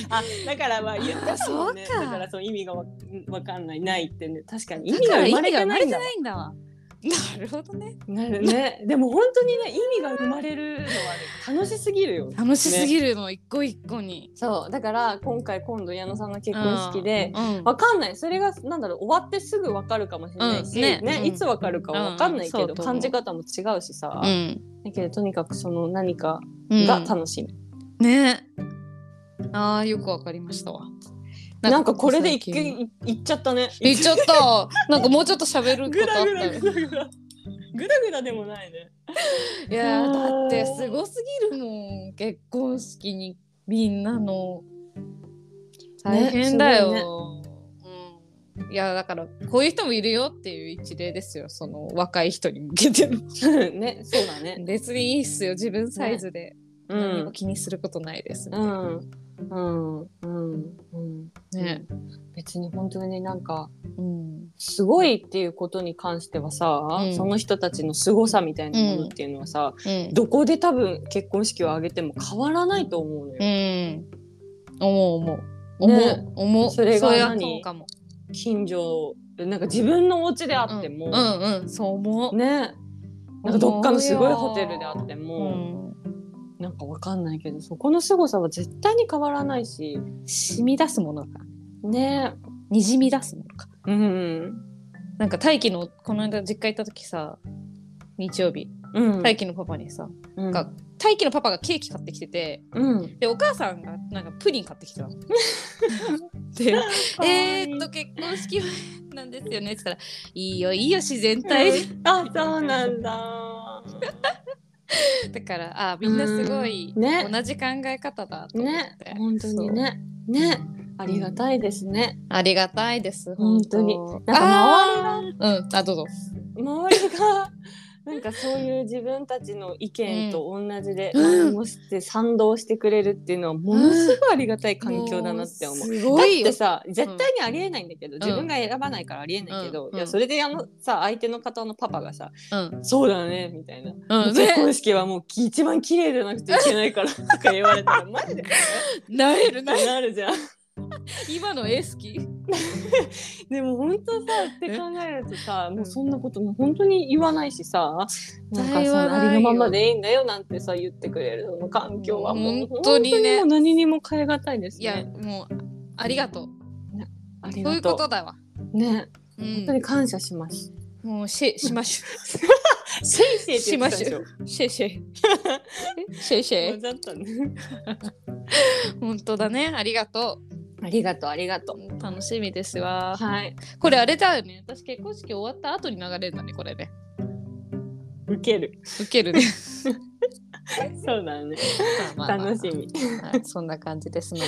あだからまあ言ったもんね。そうか。だからその意味がわわかんないないってね。確かに。意味が生まれてないんだわなるほどね。なるね。でも本当にね意味が生まれるのはね楽しすぎるよ。楽しすぎるの、一個一個に。そう。だから今回今度矢野さんの結婚式で、うんわかんない。それがなんだろう終わってすぐわかるかもしれないし、うん。ね。うんいつわかるかはわかんないけど、感じ方も違うしさ、うん。だけどとにかくその何かうん。が楽しみ、ね。あーよくわかりましたわ。なんかこれで一最近回いいっちゃったね言っちゃった。なんかもうちょっと喋るこグとあったラグラよ。グラグラグラグラでもないねいやーだってすごすぎるもん結婚式にみんなの大変だよ。うん、いやだからこういう人もいるよっていう一例ですよその若い人に向けてのねそうだね別にいいっすよ自分サイズでう何もん気にすることないです、うんうんうんうんね、別に本当になんかうん、すごいっていうことに関してはさ、うん。その人たちの凄さみたいなものっていうのはさ、うん。どこで多分結婚式を挙げても変わらないと思うのよ。うん、思う思う。思う、ね。思う。それが何？かも。近所なんか自分のお家であっても、うんうん、うん、そう思う、ね。なんかどっかのすごいホテルであってうも、ん、なんかわかんないけどそこの凄さは絶対に変わらないし染み出すものがね。にじみ出すものか。うんなんか大輝のこの間実家行った時さ日曜日うん。大輝のパパにさうん。が大輝のパパがケーキ買ってきててうん。でお母さんがなんかプリン買ってきてたの。でえー、っと結婚式なんですよねって言ったら「いいよいいよ自然体。で」あそうなんだ だからあみんなすごい同じ考え方だと思っね。て、本当にね。ね。ありがたいですね。そうありがたいです本当。に。本なんか周りがうん。あどうぞ。周りがなんかそういう自分たちの意見と同じでうん。何もして賛同してくれるっていうのはものすごいありがたい環境だなって思う。もすだごいよ。ってさ絶対にありえないんだけど、自分が選ばないからありえないけど、うん。いやそれであのさ相手の方のパパがさうん「そうだね」みたいな、うん。結婚式はもう一番綺麗じゃなくていけないからとか言われたらマジで。なれるなるじゃん。今の絵好き？でも本当さって考えるとさもうそんなことも本当に言わないしさなんかそのありのままでいいんだよなんてさ言ってくれるその環境はもう。本当にね。何にも変えがたいですいやね。もうありがとう。ありそういうがこととだわ、う。ね。うん。本当、に感謝します。もうシェしましょシェイシェイって言ってたでしょ。う。シェシェシェシェ混ざったね。本当だね。ありがとありがとうありがとう。う楽しみですわはい。これあれだよね私結婚式終わった後に流れるんだねこれね受ける。ウケるね そうだね。まあまあまあ楽しみ。はい、そんな感じですので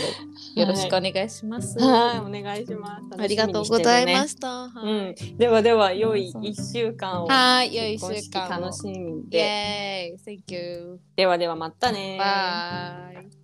よろしくお願いします、はい、お願いします。ありがとうございましした。た。うん、ではでは良い一週間を。はい、良い一週間を。楽しみイで。エーイ、Thank you. ではではまたね。バイ。